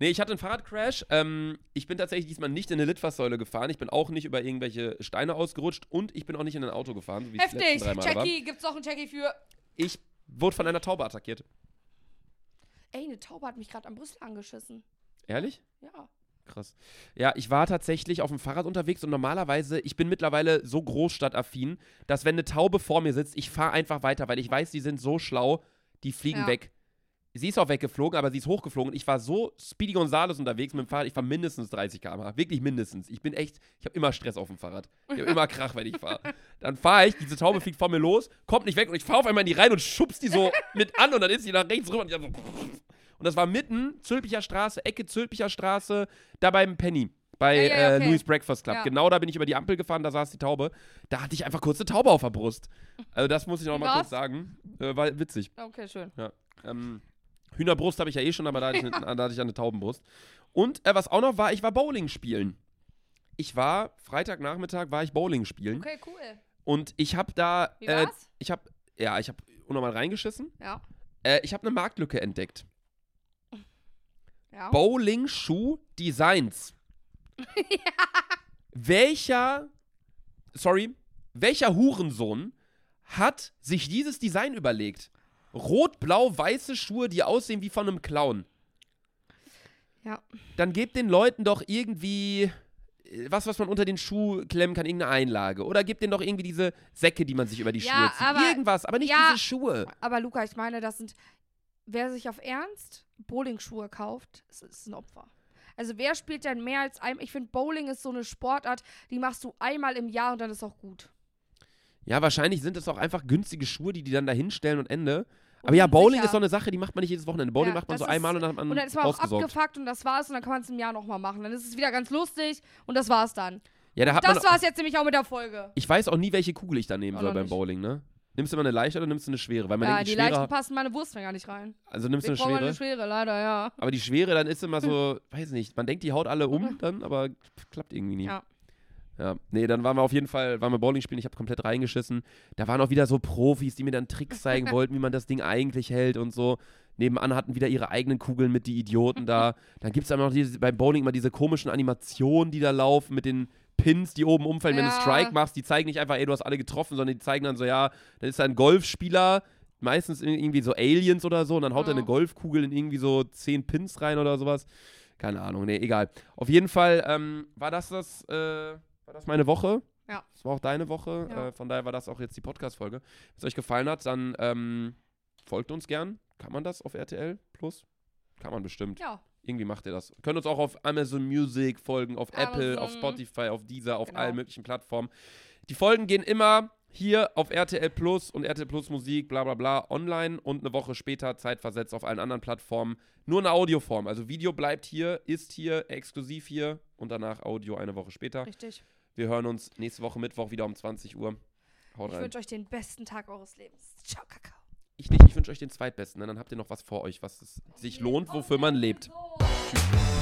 Nee, ich hatte einen Fahrradcrash. Ähm, ich bin tatsächlich diesmal nicht in eine Litfaßsäule gefahren. Ich bin auch nicht über irgendwelche Steine ausgerutscht und ich bin auch nicht in ein Auto gefahren, so wie Heftig. Jackie, gibt's noch einen Jackie für... Ich wurde von einer Taube attackiert. Ey, eine Taube hat mich gerade am Brüssel angeschissen. Ehrlich? Ja. Krass. Ja, ich war tatsächlich auf dem Fahrrad unterwegs und normalerweise, ich bin mittlerweile so großstadtaffin, dass wenn eine Taube vor mir sitzt, ich fahre einfach weiter, weil ich weiß, die sind so schlau, die fliegen Ja. weg. Sie ist auch weggeflogen, aber sie ist hochgeflogen. Ich war so Speedy Gonzales unterwegs mit dem Fahrrad, ich fahre mindestens 30 km/h. Wirklich mindestens. Ich bin echt, ich habe immer Stress auf dem Fahrrad. Ich habe immer Krach, wenn ich fahre. *laughs* Dann fahre ich, diese Taube fliegt vor mir los, kommt nicht weg und ich fahre auf einmal in die rein und schubst die so mit an und dann ist sie nach rechts rüber und ich so *laughs* und das war mitten Zülpicher Straße, Ecke Zülpicher Straße, da beim Penny. Bei Ja, ja, ja, äh, okay. Louis Breakfast Club. Ja. Genau da bin ich über die Ampel gefahren, da saß die Taube. Da hatte ich einfach kurz eine Taube auf der Brust. Also das muss ich noch mal kurz sagen. Äh, war witzig. Okay, schön. Ähm, Hühnerbrust habe ich ja eh schon, aber da hatte ich, eine, *laughs* da hatte ich eine Taubenbrust. Und äh, was auch noch war, ich war Bowling spielen. Ich war, Freitagnachmittag war ich Bowling spielen. Okay, cool. Und ich habe da, Wie äh, war's? ich habe, ja, ich habe unnormal reingeschissen. Ja. Äh, ich habe eine Marktlücke entdeckt. Ja. Bowling-Schuh Designs. *laughs* Welcher, sorry, welcher Hurensohn hat sich dieses Design überlegt? Rot-blau-weiße Schuhe, die aussehen wie von einem Clown. Ja. Dann gebt den Leuten doch irgendwie äh, was, was man unter den Schuh klemmen kann, irgendeine Einlage. Oder gebt denen doch irgendwie diese Säcke, die man sich über die Ja, Schuhe zieht. aber- Irgendwas, aber nicht ja. diese Schuhe. Aber Luca, ich meine, das sind. Wer sich auf Ernst Bowlingschuhe kauft, ist, ist ein Opfer. Also wer spielt denn mehr als ein. Ich finde, Bowling ist so eine Sportart, die machst du einmal im Jahr und dann ist auch gut. Ja, wahrscheinlich sind es auch einfach günstige Schuhe, die die dann da hinstellen und Ende. Aber ja, Bowling Unsicher. ist so eine Sache, die macht man nicht jedes Wochenende. Bowling Ja, macht man so einmal ist- und dann hat man Und dann ist man auch abgefuckt und das war's und dann kann man es im Jahr nochmal machen. Dann ist es wieder ganz lustig und das war's dann. Ja, da hat man. Das war's jetzt nämlich auch mit der Folge. Ich weiß auch nie, welche Kugel ich da nehmen Auch soll beim nicht. Bowling, ne? Nimmst du immer eine leichte oder nimmst du eine schwere? Weil man Ja, denkt, die die leichten passen meine Wurstfinger nicht rein. Also nimmst du Ich eine schwere. eine schwere, leider, ja. Aber die schwere, dann ist immer so, weiß nicht, man denkt, die haut alle um dann, aber klappt irgendwie nie. Ja. Ja, nee, dann waren wir auf jeden Fall, waren wir Bowling spielen, ich habe komplett reingeschissen. Da waren auch wieder so Profis, die mir dann Tricks zeigen *laughs* wollten, wie man das Ding eigentlich hält und so. Nebenan hatten wieder ihre eigenen Kugeln mit, die Idioten da. *laughs* Dann gibt es aber noch diese, beim Bowling immer diese komischen Animationen, die da laufen mit den Pins, die oben umfallen, wenn du Ja. Strike machst. Die zeigen nicht einfach, ey, du hast alle getroffen, sondern die zeigen dann so, ja, dann ist da ein Golfspieler, meistens irgendwie so Aliens oder so, und dann haut er Ja. eine Golfkugel in irgendwie so 10 Pins rein oder sowas. Keine Ahnung, nee, egal. Auf jeden Fall ähm, war das das, äh, war das meine Woche. Ja. Das war auch deine Woche. Ja. Äh, von daher war das auch jetzt die Podcast-Folge. Wenn es euch gefallen hat, dann ähm, folgt uns gern. Kann man das auf RTL Plus? Kann man bestimmt. Ja, Irgendwie macht ihr das. Könnt uns auch auf Amazon Music folgen, auf Apple, auf Amazon. Spotify, auf Deezer, auf Genau. allen möglichen Plattformen. Die Folgen gehen immer hier auf RTL Plus und RTL Plus Musik, bla bla bla, online und eine Woche später zeitversetzt auf allen anderen Plattformen. Nur eine Audioform. Also Video bleibt hier, ist hier, exklusiv hier und danach Audio eine Woche später. richtig. Wir hören uns nächste Woche Mittwoch wieder um 20 Uhr. Haut Ich wünsche euch den besten Tag eures Lebens. Ciao, Kakao. Ich nicht, ich wünsche euch den zweitbesten, denn dann habt ihr noch was vor euch, was es sich lohnt, wofür man lebt. Tschüss.